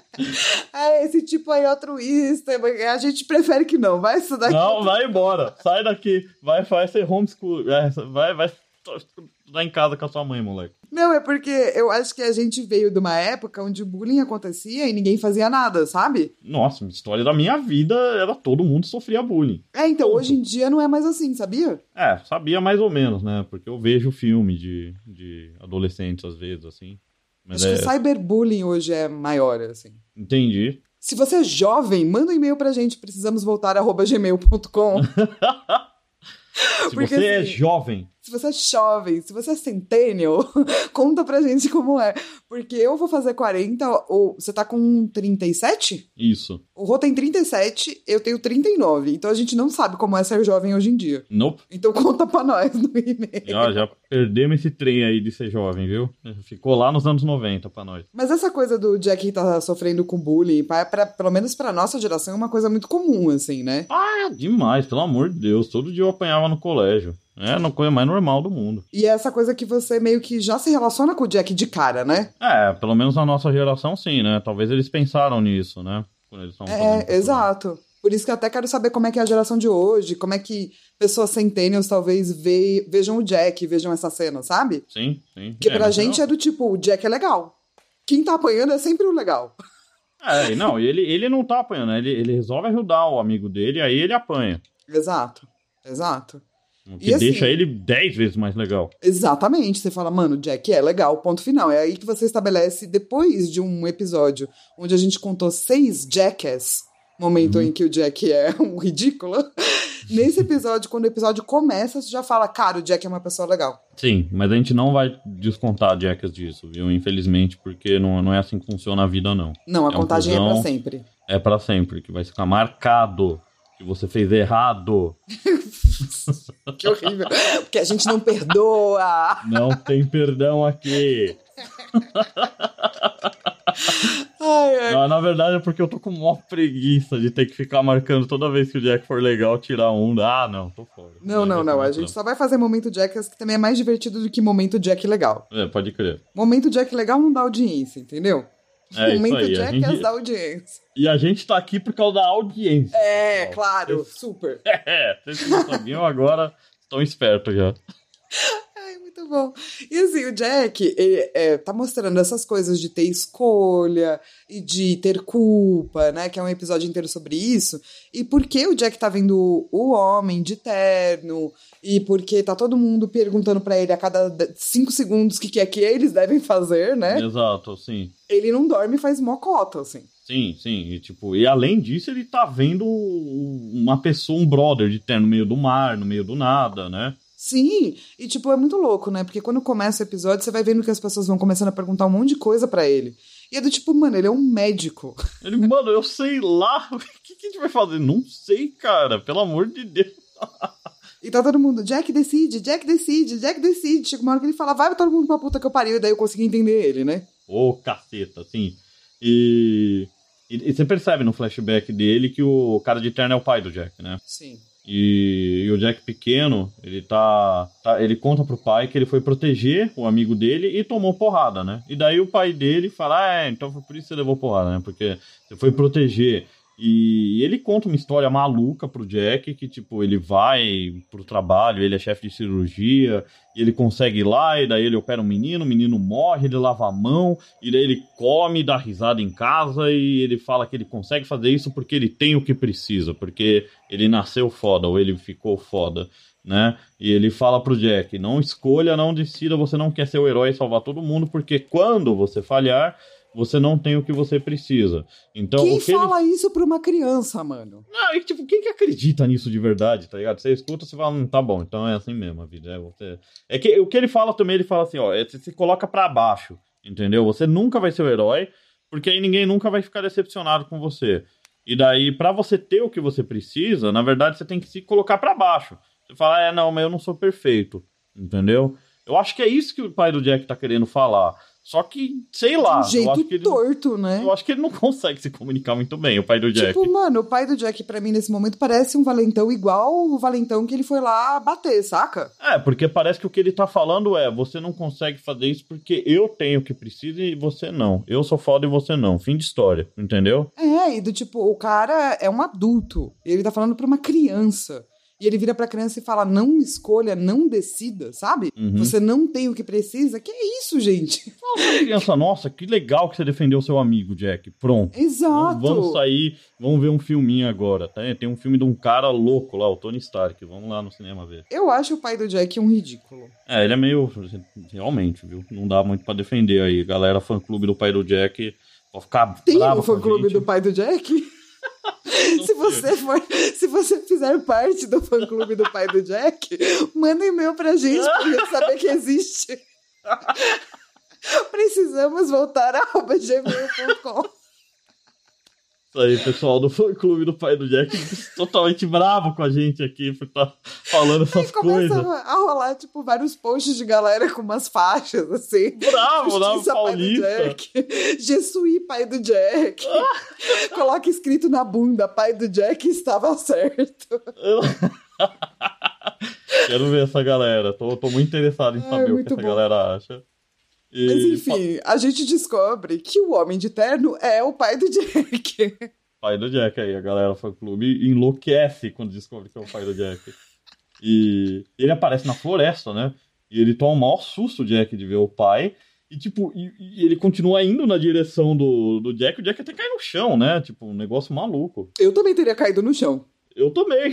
É, esse tipo aí é altruísta, mas a gente prefere que não. Vai estudar aqui. Não, vai embora. Sai daqui. Vai, vai ser homeschool. É, Vai, vai estudar em casa com a sua mãe, moleque. Não, é porque eu acho que a gente veio de uma época onde o bullying acontecia e ninguém fazia nada, sabe? Nossa, história da minha vida era todo mundo sofria bullying. É, então hoje em dia não é mais assim, sabia? É, sabia mais ou menos, né? Porque eu vejo filme de, de adolescentes às vezes, assim. Mas acho é. que o cyberbullying hoje é maior, assim. Entendi. Se você é jovem, manda um e-mail pra gente, precisamos voltar, arroba gmail.com. Se Porque, você é assim, jovem, Se você é jovem, se você é centennial, conta pra gente como é. Porque eu vou fazer 40, ou você tá com 37? isso. O Rô tem 37, eu tenho 39. Então a gente não sabe como é ser jovem hoje em dia. Nope. Então conta pra nós no e-mail. Já, já perdemos esse trem aí de ser jovem, viu? Ficou lá nos anos 90 pra nós. Mas essa coisa do Jack tá sofrendo com bullying, pra, pra- pelo menos pra nossa geração, é uma coisa muito comum, assim, né? Ah, demais, pelo amor de Deus. Todo dia eu apanhava no colégio. É a coisa mais normal do mundo. E é essa coisa que você meio que já se relaciona com o Jack de cara, né? É, pelo menos na nossa geração, sim, né? Talvez eles pensaram nisso, né? Quando eles É, exato. Por isso que eu até quero saber como é que é a geração de hoje, como é que pessoas centennials talvez ve- vejam o Jack, vejam essa cena, sabe? Sim, sim. Porque É, pra gente não- é do tipo, o Jack é legal. Quem tá apanhando é sempre o legal. É, não, ele, ele não tá apanhando, né? ele, ele resolve ajudar o amigo dele, aí ele apanha. Exato. Exato. O que E assim- deixa ele dez vezes mais legal. Exatamente. Você fala, mano, Jack é legal, ponto final. É aí que você estabelece, depois de um episódio onde a gente contou seis Jackass, momento Uhum. em que o Jack é um ridículo. Nesse episódio, quando o episódio começa, você já fala, cara, o Jack é uma pessoa legal. Sim, mas a gente não vai descontar Jackas disso, viu? Infelizmente, porque não, não é assim que funciona a vida, não. Não, a É um contagem é pra cuzão. sempre. É pra sempre, que vai ficar marcado que você fez errado. Que horrível. Porque a gente não perdoa. Não tem perdão aqui. Ai, ai. Não, na verdade é porque eu tô com maior preguiça de ter que ficar marcando toda vez que o Jack for legal, tirar um. Ah, não, tô fora. Não, não, não. A gente só vai fazer momento Jackass que também é mais divertido do que momento Jack legal. É, pode crer. Momento Jack legal não dá audiência, entendeu? É isso momento aí. A Jackass gente... dá audiência. E a gente tá aqui por causa da audiência. É, pessoal. claro, super. É, vocês não sabiam agora estão espertos já. Ai, muito bom. E assim, o Jack ele, é, tá mostrando essas coisas de ter escolha e de ter culpa, né? Que é um episódio inteiro sobre isso. E por que o Jack tá vendo o homem de terno? E porque tá todo mundo perguntando pra ele a cada cinco segundos o que, que é que eles devem fazer, né? Exato, sim. Ele não dorme e faz mocota, assim. Sim, sim. E, tipo, e além disso, ele tá vendo uma pessoa, um brother de terno no meio do mar, no meio do nada, né? Sim, e tipo, é muito louco, né? Porque quando começa o episódio, você vai vendo que as pessoas vão começando a perguntar um monte de coisa pra ele. E é do tipo, mano, ele é um médico. Ele, mano, eu sei lá. O que, que a gente vai fazer? Não sei, cara. Pelo amor de Deus. E tá todo mundo, Jack decide, Jack decide, Jack decide. Chega uma hora que ele fala, vai todo mundo pra puta que eu pariu, e daí eu consegui entender ele, né? Ô, caceta, assim. E, e, e você percebe no flashback dele que o cara de terno é o pai do Jack, né? Sim. E, e o Jack pequeno, ele tá, tá- Ele conta pro pai que ele foi proteger o amigo dele e tomou porrada, né? E daí o pai dele fala: Ah, é, então foi por isso que você levou porrada, né? Porque você foi proteger. E ele conta uma história maluca pro Jack, que, tipo, ele vai pro trabalho, ele é chefe de cirurgia, ele consegue ir lá, e daí ele opera um menino, o menino morre, ele lava a mão, e daí ele come, dá risada em casa, e ele fala que ele consegue fazer isso porque ele tem o que precisa, porque ele nasceu foda, ou ele ficou foda. né? E ele fala pro Jack: não escolha, não decida, você não quer ser o herói e salvar todo mundo, porque quando você falhar, você não tem o que você precisa. Então, Quem o que fala ele... isso pra uma criança, mano? Não, e, tipo, quem que acredita nisso de verdade, tá ligado? Você escuta, você fala, hum, tá bom, então é assim mesmo a vida. É, você... é que o que ele fala também, ele fala assim, ó, é, você se coloca pra baixo, entendeu? Você nunca vai ser o herói, porque aí ninguém nunca vai ficar decepcionado com você. E daí, pra você ter o que você precisa, na verdade, você tem que se colocar pra baixo. Você fala, é, não, mas eu não sou perfeito, entendeu? Eu acho que é isso que o pai do Jack tá querendo falar. Só que, sei lá. De um eu acho jeito que ele, torto, né? Eu acho que ele não consegue se comunicar muito bem, o pai do Jack. Tipo, mano, o pai do Jack, pra mim, nesse momento, parece um valentão igual o valentão que ele foi lá bater, saca? É, porque parece que o que ele tá falando é: você não consegue fazer isso porque eu tenho o que precisa e você não. Eu sou foda e você não. Fim de história, entendeu? É, e do tipo, o cara é um adulto. Ele tá falando pra uma criança. E ele vira pra criança e fala: não escolha, não decida, sabe? Uhum. Você não tem o que precisa. Que é isso, gente? Fala, criança, nossa, que legal que você defendeu seu amigo, Jack. Pronto. Exato. Vamos, vamos sair, vamos ver um filminho agora, tá? Tem um filme de um cara louco lá, o Tony Stark. Vamos lá no cinema ver. Eu acho o pai do Jack um ridículo. É, ele é meio. Realmente, viu? Não dá muito pra defender aí. Galera, fã clube do pai do Jack. Pode ficar Tem o fã com a clube gente. do pai do Jack? se você for, se você fizer parte do fã clube do pai do Jack, manda e-mail pra gente pra gente saber que existe. Precisamos voltar arroba gmail.com. Isso aí, pessoal do clube do pai do Jack, totalmente bravo com a gente aqui por estar falando essas Começa coisas. a rolar, tipo, vários posts de galera com umas faixas, assim. Bravo, bravo, Justiça, pai do paulista. Jack. Jesuí, pai do Jack. Coloca escrito na bunda, pai do Jack estava certo. Quero ver essa galera. Tô, tô muito interessado em Ai, saber o que essa bom. galera acha. E- Mas enfim, a gente descobre que o Homem de Terno é o pai do Jack. Pai do Jack aí, a galera fã clube enlouquece quando descobre que é o pai do Jack. E ele aparece na floresta, né? E ele toma o maior susto, o Jack, de ver o pai. E, tipo, e, e ele continua indo na direção do, do Jack. O Jack até cai no chão, né? Tipo, um negócio maluco. Eu também teria caído no chão. Eu também.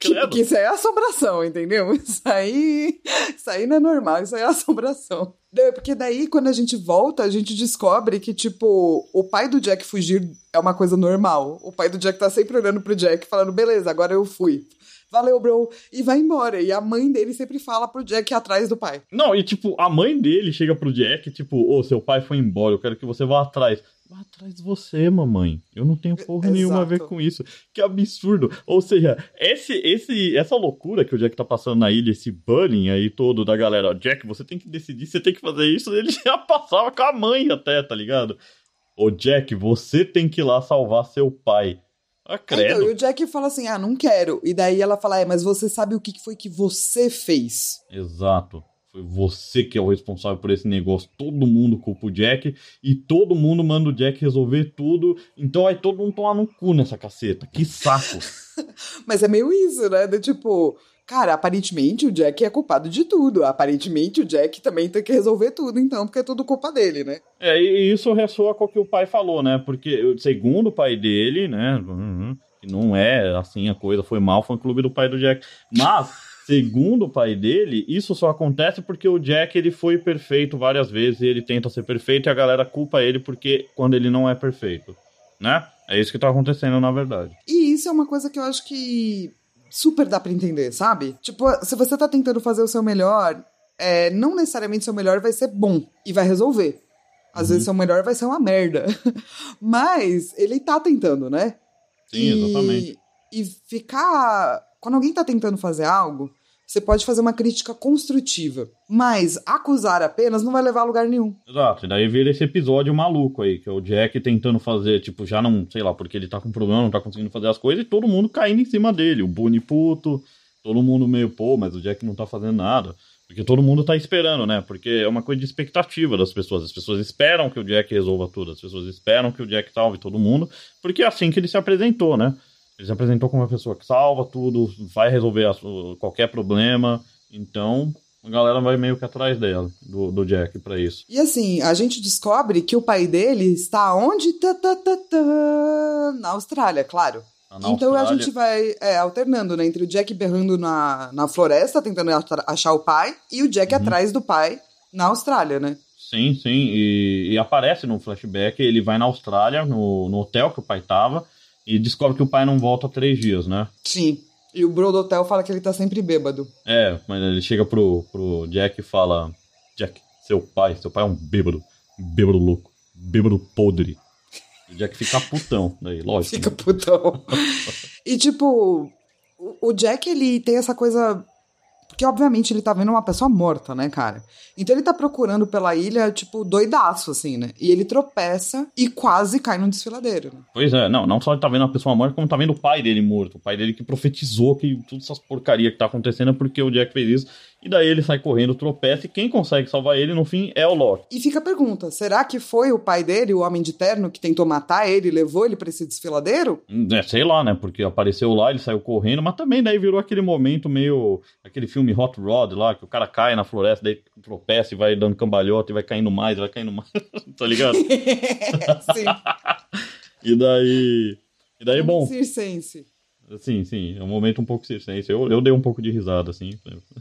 Que, que isso aí é assombração, entendeu? Isso aí, isso aí não é normal, isso aí é assombração. Daí- Porque daí, quando a gente volta, a gente descobre que, tipo, o pai do Jack fugir é uma coisa normal. O pai do Jack tá sempre olhando pro Jack, falando, beleza, agora eu fui. Valeu, bro. E vai embora. E a mãe dele sempre fala pro Jack atrás do pai. Não, e tipo, a mãe dele chega pro Jack, tipo, ô, seu pai foi embora, eu quero que você vá atrás. Vá atrás de você, mamãe. Eu não tenho porra nenhuma a ver com isso. Que absurdo. Ou seja, esse, esse, essa loucura que o Jack tá passando na ilha, esse bullying aí todo da galera, Jack, você tem que decidir, você tem que fazer isso, ele já passava com a mãe até, tá ligado? Ô, Jack, você tem que ir lá salvar seu pai. Ah, Então, e o Jack fala assim, ah, não quero. E daí ela fala, é, mas você sabe o que foi que você fez? Exato. Você que é o responsável por esse negócio. Todo mundo culpa o Jack e todo mundo manda o Jack resolver tudo. Então aí todo mundo toma no cu nessa caceta. Que saco. Mas é meio isso, né? Do tipo, cara, aparentemente o Jack é culpado de tudo. Aparentemente o Jack também tem que resolver tudo, então, porque é tudo culpa dele, né? é, e isso ressoa com o que o pai falou, né? Porque, segundo o pai dele, né? uhum, Que não é assim a coisa, foi mal, foi um clube do pai do Jack. Mas, segundo o pai dele, isso só acontece porque o Jack ele foi perfeito várias vezes e ele tenta ser perfeito e a galera culpa ele porque quando ele não é perfeito, né? É isso que tá acontecendo na verdade. E isso é uma coisa que eu acho que super dá pra entender, sabe? Tipo, se você tá tentando fazer o seu melhor, é, não necessariamente seu melhor vai ser bom e vai resolver. Às Uhum. vezes seu melhor vai ser uma merda. Mas ele tá tentando, né? Sim, e, exatamente. E ficar. Quando alguém tá tentando fazer algo, você pode fazer uma crítica construtiva. Mas acusar apenas não vai levar a lugar nenhum. Exato, e daí vira esse episódio maluco aí, que é o Jack tentando fazer, tipo, já não, sei lá, porque ele tá com problema, não tá conseguindo fazer as coisas, e todo mundo caindo em cima dele. O Boone puto, todo mundo meio, pô, mas o Jack não tá fazendo nada. Porque todo mundo tá esperando, né? Porque é uma coisa de expectativa das pessoas. As pessoas esperam que o Jack resolva tudo, as pessoas esperam que o Jack salve todo mundo, porque é assim que ele se apresentou, né? Ele se apresentou como uma pessoa que salva tudo, vai resolver qualquer problema, então a galera vai meio que atrás dela, do, do Jack, pra isso. E assim, a gente descobre que o pai dele está onde? Tá, tá, tá, tá, na Austrália, claro. Na então a gente vai é, alternando, né? Entre o Jack berrando na, na floresta, tentando achar o pai, e o Jack atrás do pai na Austrália, né? Sim, sim. E, e aparece no flashback, ele vai na Austrália, no, no hotel que o pai tava, e descobre que o pai não volta há três dias, né? Sim. E o bro do hotel fala que ele tá sempre bêbado. É, mas ele chega pro, pro Jack e fala: Jack, seu pai, seu pai é um bêbado. Bêbado louco. Bêbado podre. O Jack fica putão, daí, lógico. Fica né? putão. e tipo, o Jack, ele tem essa coisa. Porque, obviamente, ele tá vendo uma pessoa morta, né, cara? Então ele tá procurando pela ilha, tipo, doidaço, assim, né? E ele tropeça e quase cai num desfiladeiro. Né? Pois é, não, não só ele tá vendo a pessoa morta, como tá vendo o pai dele morto. O pai dele que profetizou que todas essas porcaria que tá acontecendo é porque o Jack fez isso. E daí ele sai correndo, tropeça, e quem consegue salvar ele no fim é o Loki. E fica a pergunta: será que foi o pai dele, o homem de terno, que tentou matar ele e levou ele pra esse desfiladeiro? É, sei lá, né? Porque apareceu lá, ele saiu correndo, mas também daí virou aquele momento meio. aquele filme Hot Rod lá, que o cara cai na floresta, daí tropeça e vai dando cambalhota e vai caindo mais, vai caindo mais, tá ligado? Sim. E daí. E daí, bom, Circense. Sim, sim, é um momento um pouco circense. Eu, eu dei um pouco de risada, assim.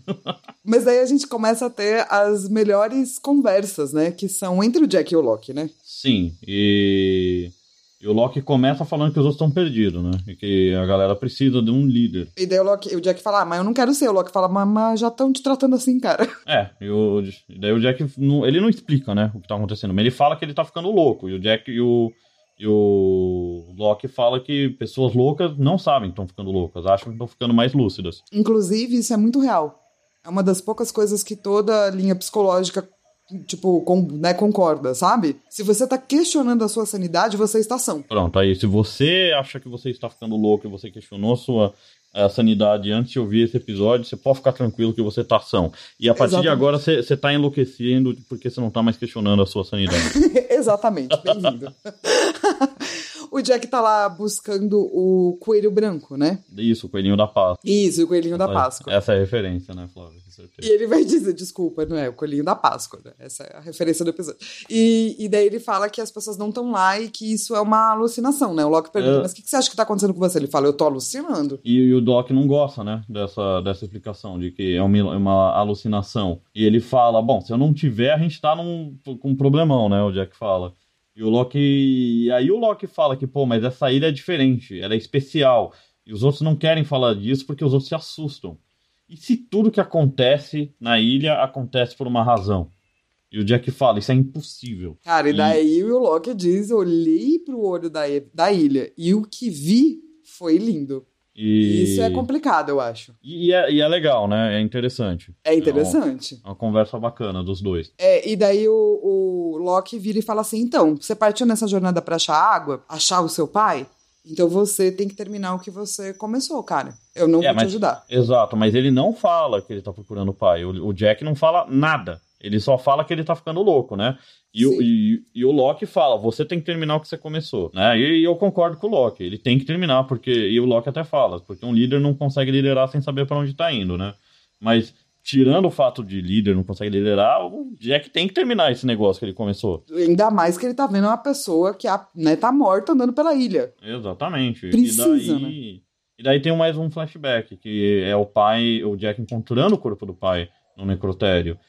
Mas daí a gente começa a ter as melhores conversas, né? Que são entre o Jack e o Loki, né? Sim, e. E o Loki começa falando que os outros estão perdidos, né? E que a galera precisa de um líder. E daí o, Loki, o Jack fala, ah, mas eu não quero ser. O Loki fala, mas, mas já estão te tratando assim, cara. É, e, o, daí o Jack, não- ele não explica, né, o que tá acontecendo, mas ele fala que ele tá ficando louco, e o Jack e o, e o Loki fala que pessoas loucas não sabem que estão ficando loucas, acham que estão ficando mais lúcidas. Inclusive, isso é muito real. É uma das poucas coisas que toda linha psicológica, tipo, com- né, concorda, sabe? Se você tá questionando a sua sanidade, você está são. Pronto, aí se você acha que você está ficando louco e você questionou sua a sanidade antes de ouvir esse episódio, você pode ficar tranquilo que você tá são. E a partir de Exatamente. agora você, você tá enlouquecendo porque você não tá mais questionando a sua sanidade. Exatamente, bem-vindo. o Jack tá lá buscando o coelho branco, né? Isso, o coelhinho da Páscoa. Isso, o coelhinho da Páscoa. Essa é a referência, né, Flávio? Com certeza. E ele vai dizer, desculpa, não é o coelhinho da Páscoa, né? Essa é a referência do episódio. E, e daí ele fala que as pessoas não estão lá e que isso é uma alucinação, né? O Loki pergunta, É. mas o que, que você acha que tá acontecendo com você? Ele fala, eu tô alucinando. E, e o Doc não gosta, né, dessa, dessa explicação, de que é uma, uma alucinação. E ele fala, bom, se eu não tiver, a gente tá num, com um problemão, né, o Jack fala. E o Loki... E aí o Loki fala que, pô, mas essa ilha é diferente, ela é especial. E os outros não querem falar disso porque os outros se assustam. E se tudo que acontece na ilha acontece por uma razão? E o Jack fala, isso é impossível. Cara, e E- daí o Loki diz, olhei pro olho da, da ilha e o que vi foi lindo. E Isso é complicado, eu acho. E, e é, e é legal, né? É interessante. É interessante. É uma conversa bacana dos dois. É, e daí o, o Loki vira e fala assim: então, você partiu nessa jornada pra achar água, achar o seu pai? Então você tem que terminar o que você começou, cara. Eu não É, vou te mas- ajudar. Exato, mas ele não fala que ele tá procurando o pai. O, o Jack não fala nada. Ele só fala que ele tá ficando louco, né? E o, e, e o Loki fala, você tem que terminar o que você começou, né? E, e eu concordo com o Loki, ele tem que terminar, porque... E o Loki até fala, porque um líder não consegue liderar sem saber pra onde tá indo, né? Mas, tirando o fato de líder não consegue liderar, o Jack tem que terminar esse negócio que ele começou. Ainda mais que ele tá vendo uma pessoa que a- né, tá morta andando pela ilha. Exatamente. Precisa, e daí, E daí tem mais um flashback, que é o pai, o Jack encontrando o corpo do pai no necrotério.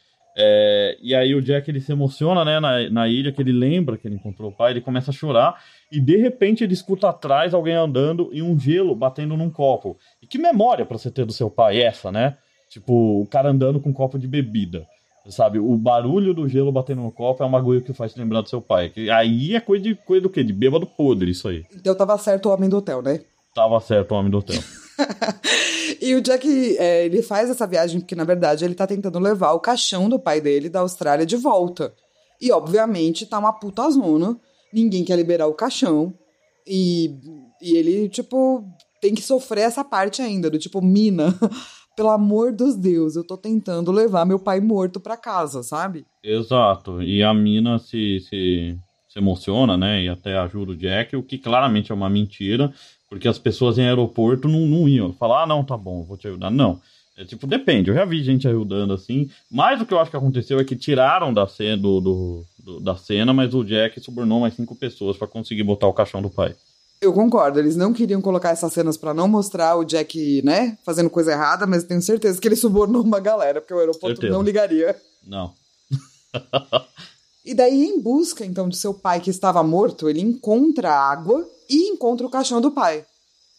É, e aí o Jack ele se emociona né, na, na ilha, que ele lembra que ele encontrou o pai, ele começa a chorar, e de repente ele escuta atrás alguém andando e um gelo batendo num copo. E que memória pra você ter do seu pai essa, né? Tipo, o cara andando com um copo de bebida. Sabe, o barulho do gelo batendo no copo é uma bagulho que faz lembrar do seu pai. Que aí é coisa de coisa do quê? De bêbado podre, isso aí. Então tava certo o homem do hotel, né? Tava certo o homem do hotel. E o Jack, é, ele faz essa viagem porque, na verdade, ele tá tentando levar o caixão do pai dele da Austrália de volta. E, obviamente, tá uma puta zona. Ninguém quer liberar o caixão. E, e ele, tipo, tem que sofrer essa parte ainda, do tipo, mina, pelo amor dos Deus, eu tô tentando levar meu pai morto pra casa, sabe? Exato. E a mina se, se, se emociona, né? E até ajuda o Jack, o que claramente é uma mentira, porque as pessoas em aeroporto não, não iam falar, ah, não, tá bom, vou te ajudar. Não. É tipo, depende. Eu já vi gente ajudando assim. Mas o que eu acho que aconteceu é que tiraram da cena, do, do- do- da cena mas o Jack subornou mais cinco pessoas pra conseguir botar o caixão do pai. Eu concordo, eles não queriam colocar essas cenas pra não mostrar o Jack, né, fazendo coisa errada, mas tenho certeza que ele subornou uma galera, porque o aeroporto Certeza. não ligaria. Não. E daí, em busca, então, de seu pai que estava morto, ele encontra a água e encontra o caixão do pai.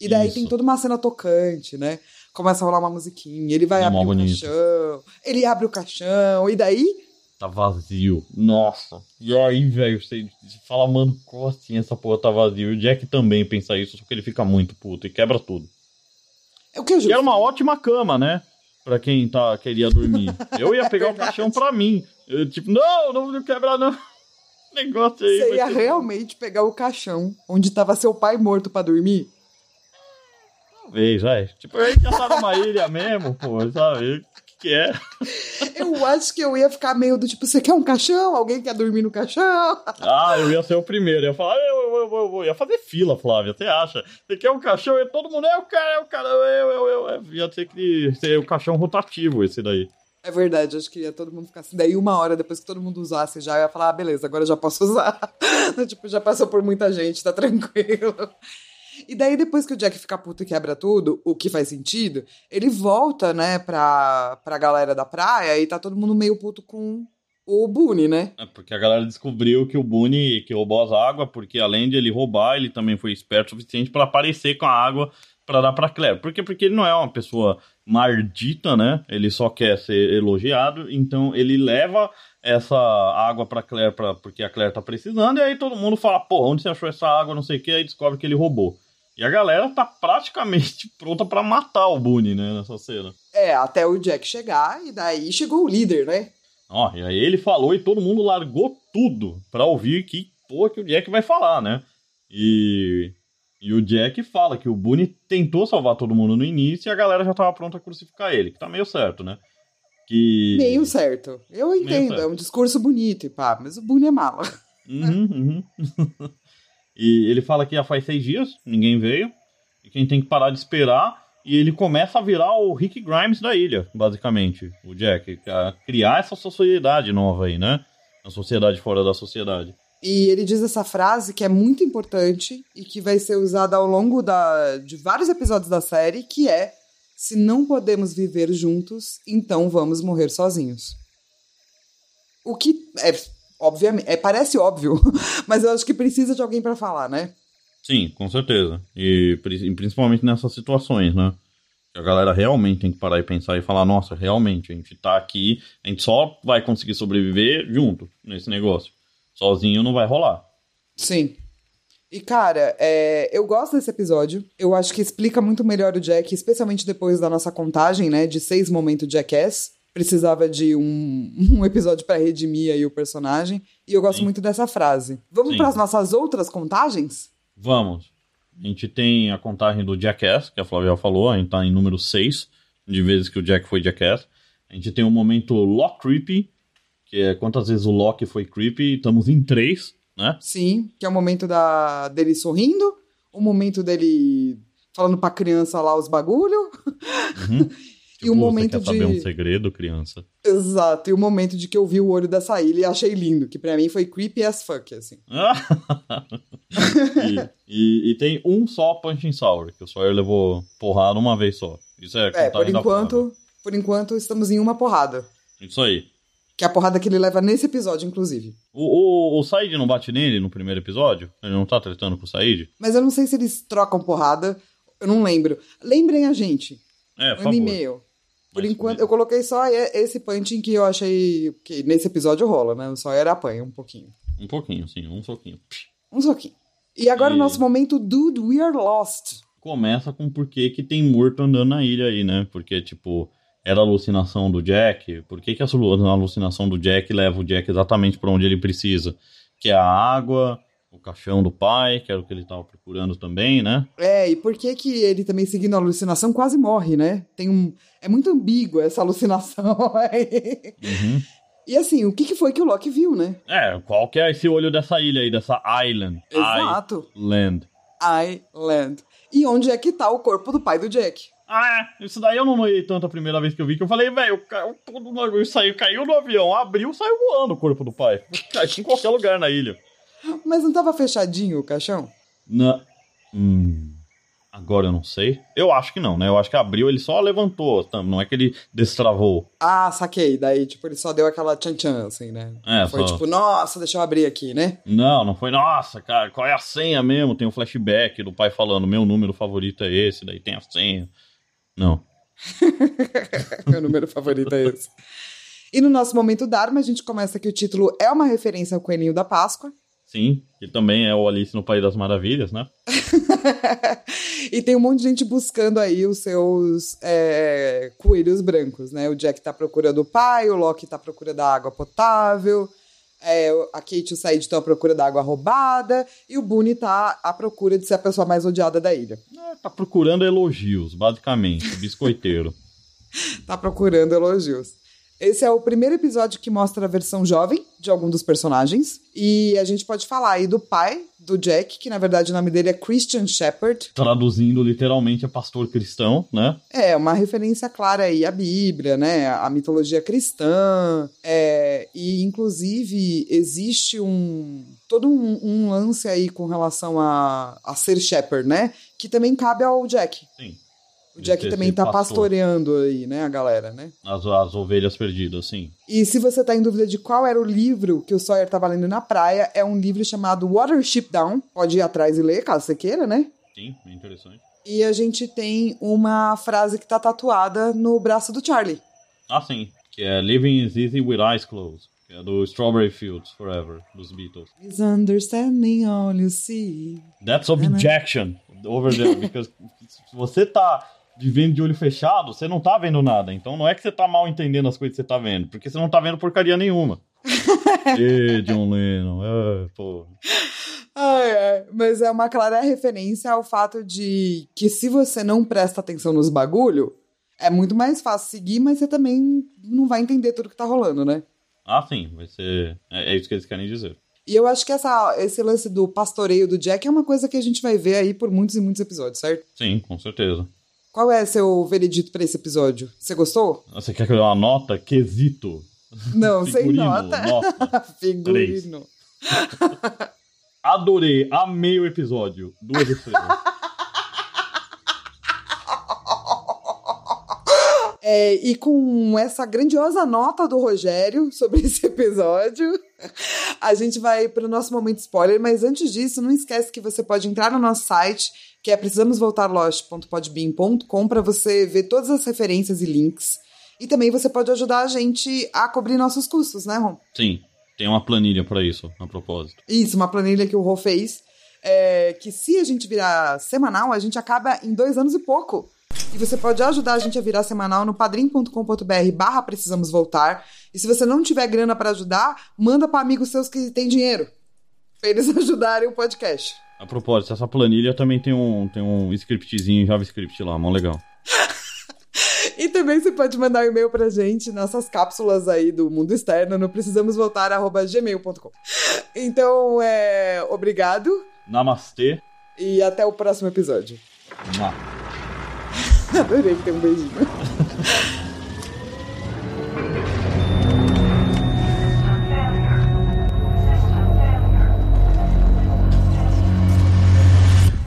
E daí Isso. tem toda uma cena tocante, né? Começa a rolar uma musiquinha, ele vai É abrir o bonito. caixão, ele abre o caixão, e daí Tá vazio. Nossa. E aí, velho, você você fala, mano, como assim essa porra tá vazio? E o Jack também pensa isso, só que ele fica muito puto e quebra tudo. é o que é E era uma ótima cama, né? Pra quem tá, queria dormir. Eu ia pegar o Verdade. caixão pra mim. Eu, tipo, não, não vou quebrar, não. Negócio aí. Você ia ser- realmente pegar o caixão onde estava seu pai morto pra dormir? Talvez, vai. Tipo, a gente já tá numa ilha mesmo, pô, sabe? O que, é? Eu acho que eu ia ficar meio do tipo, você quer um caixão? Alguém quer dormir no caixão? Ah, eu ia ser o primeiro. Eu ia falar, eu, eu, eu, eu, eu ia fazer fila, Flávia. Você acha? Você quer um caixão? E todo mundo, é o cara, é o cara, eu, eu, eu. eu. Ia ter que ser o caixão rotativo esse daí. É verdade, acho que ia todo mundo ficar assim. Daí, uma hora depois que todo mundo usasse, já eu ia falar, ah, beleza, agora já posso usar. tipo, já passou por muita gente, tá tranquilo. E daí, depois que o Jack fica puto e quebra tudo, o que faz sentido, ele volta, né, pra, pra galera da praia e tá todo mundo meio puto com o Boone, né? É porque a galera descobriu que o Boone que roubou as águas, porque além de ele roubar, ele também foi esperto o suficiente pra aparecer com a água pra dar pra Claire. Por quê? Porque ele não é uma pessoa maldita, né? Ele só quer ser elogiado, então ele leva essa água pra Claire pra, porque a Claire tá precisando, e aí todo mundo fala, pô, onde você achou essa água, não sei o que, aí descobre que ele roubou. E a galera tá praticamente pronta pra matar o Boone, né, nessa cena. É, até o Jack chegar, e daí chegou o líder, né? Ó, e aí ele falou e todo mundo largou tudo pra ouvir que porra que o Jack vai falar, né? E, e o Jack fala que o Boone tentou salvar todo mundo no início e a galera já tava pronta a crucificar ele, que tá meio certo, né? Que... Meio certo. Eu entendo, certo. é um discurso bonito e pá, mas o Boone é mala. Uhum, uhum. e ele fala que já faz seis dias, ninguém veio, e quem tem que parar de esperar. E ele começa a virar o Rick Grimes da ilha, basicamente, o Jack. A criar essa sociedade nova aí, né? A sociedade fora da sociedade. E ele diz essa frase que é muito importante e que vai ser usada ao longo da, de vários episódios da série, que é se não podemos viver juntos, então vamos morrer sozinhos. O que é obviamente, é, parece óbvio, mas eu acho que precisa de alguém pra falar, né? Sim, com certeza. E pri- principalmente nessas situações, né? A galera realmente tem que parar e pensar e falar, nossa, realmente, a gente tá aqui, a gente só vai conseguir sobreviver junto nesse negócio. Sozinho não vai rolar. Sim. E, cara, é, eu gosto desse episódio. Eu acho que explica muito melhor o Jack, especialmente depois da nossa contagem, né? De seis momentos Jackass. Precisava de um, um episódio pra redimir aí o personagem. E eu gosto Sim. muito dessa frase. Vamos para as nossas outras contagens? Vamos. A gente tem a contagem do Jackass, que a Flávia falou, a gente tá em número 6 de vezes que o Jack foi Jackass. A gente tem o momento Lock Creepy, que é quantas vezes o Loki foi creepy, estamos em 3, né? Sim, que é o momento da, dele sorrindo, o momento dele falando pra criança lá os bagulho. E o Tipo, momento você quer saber de- um segredo, criança? Exato, e o momento de que eu vi o olho dessa ilha e achei lindo, que pra mim foi creepy as fuck, assim. e, e- e tem um só Punching Sour, que o Sawyer levou porrada uma vez só. Isso é, É, por enquanto, por enquanto estamos em uma porrada. Isso aí. Que é a porrada que ele leva nesse episódio, inclusive. O, o, o Said não bate nele no primeiro episódio? Ele não tá tretando com o Said? Mas eu não sei se eles trocam porrada, eu não lembro. Lembrem a gente, É, por manda e-mail. Por Mas- enquanto, eu coloquei só esse punching que eu achei que nesse episódio rola, né? Só era apanha um pouquinho. Um pouquinho, sim, um soquinho. Um soquinho. E agora E- o nosso momento Dude, We Are Lost. Começa com por que tem morto andando na ilha aí, né? Porque, tipo, era alucinação do Jack. Por que que alu- alucinação do Jack leva o Jack exatamente pra onde ele precisa? Que é a água, o caixão do pai, que era o que ele tava procurando também, né? É, e por que que ele também seguindo a alucinação quase morre, né? Tem um... É muito ambígua essa alucinação. Uhum. E assim, o que que foi que o Loki viu, né? É, qual que é esse olho dessa ilha aí, dessa island? Exato. Island. Island. E onde é que tá o corpo do pai do Jack? Ah, é. Isso daí eu não noiei tanto a primeira vez que eu vi, que eu falei, velho, o saiu, caiu no avião, abriu, saiu voando o corpo do pai. Caiu em qualquer lugar na ilha. Mas não tava fechadinho o caixão? Não. Hum, agora eu não sei. Eu acho que não, né? Eu acho que abriu, ele só levantou, não é que ele destravou. Ah, saquei. Daí, tipo, ele só deu aquela tchan-tchan, assim, né? É, Foi só- tipo, nossa, deixa eu abrir aqui, né? Não, não foi, nossa, cara, qual é a senha mesmo? Tem um flashback do pai falando, meu número favorito é esse, daí tem a senha. Não. Meu número favorito é esse. E no nosso momento Dharma, a gente começa que o título é uma referência ao Coelhinho da Páscoa. Sim, que também é o Alice no País das Maravilhas, né? e tem um monte de gente buscando aí os seus é, coelhos brancos, né? O Jack tá procurando o pai, o Loki tá procurando da água potável, é, a Kate e o Said estão à procura da água roubada, e o Boone tá à procura de ser a pessoa mais odiada da ilha. É, Tá procurando elogios, basicamente, biscoiteiro. Tá procurando elogios. Esse é o primeiro episódio que mostra a versão jovem de algum dos personagens. E a gente pode falar aí do pai do Jack, que na verdade o nome dele é Christian Shepherd. Traduzindo literalmente é pastor cristão, né? É, uma referência clara aí à Bíblia, né? À mitologia cristã. É, e, inclusive, existe um. todo um, um lance aí com relação a, a ser Shepherd, né? Que também cabe ao Jack. Sim. O Jack também tá pastor. pastoreando aí, né, a galera, né? As, as ovelhas perdidas, sim. E se você tá em dúvida de qual era o livro que o Sawyer tava lendo na praia, é um livro chamado Watership Down. Pode ir atrás e ler, caso você queira, né? Sim, é interessante. E a gente tem uma frase que tá tatuada no braço do Charlie. Ah, sim. Que é Living is Easy with Eyes Closed. Que é do Strawberry Fields Forever, dos Beatles. Misunderstanding all you see. That's objection over there. Because se você tá vivendo de olho fechado, você não tá vendo nada. Então não é que você tá mal entendendo as coisas que você tá vendo, porque você não tá vendo porcaria nenhuma. Ê, John Lennon. É, pô. Ai, ai. Mas é uma clara referência ao fato de que se você não presta atenção nos bagulho, é muito mais fácil seguir, mas você também não vai entender tudo que tá rolando, né? Ah, sim, vai ser. É, é isso que eles querem dizer. E eu acho que essa, esse lance do pastoreio do Jack é uma coisa que a gente vai ver aí por muitos e muitos episódios, certo? Sim, com certeza. Qual é seu veredito pra esse episódio? Você gostou? Você quer que eu dê uma nota? Quesito. Não, sem Figurino, nota. nota. Figurino. Adorei, amei o episódio. Duas estrelas. É, e com essa grandiosa nota do Rogério sobre esse episódio, a gente vai para o nosso momento spoiler. Mas antes disso, não esquece que você pode entrar no nosso site, que é precisamosvoltarlost.podbean.com, para você ver todas as referências e links. E também você pode ajudar a gente a cobrir nossos custos, né, Ron? Sim, tem uma planilha pra isso, a propósito. Isso, uma planilha que o Rô fez. é, que se a gente virar semanal, a gente acaba em dois anos e pouco. E você pode ajudar a gente a virar semanal no padrim.com.br barra precisamos voltar. E se você não tiver grana para ajudar, manda para amigos seus que têm dinheiro. Pra eles ajudarem o podcast. A propósito, essa planilha também tem um, tem um scriptzinho em JavaScript lá, mó legal. E também você pode mandar um e-mail pra gente, nossas cápsulas aí do mundo externo no precisamosvoltar.gmail.com. Então, é, obrigado Namastê. e até o próximo episódio. Mua. Adorei que tem um beijinho.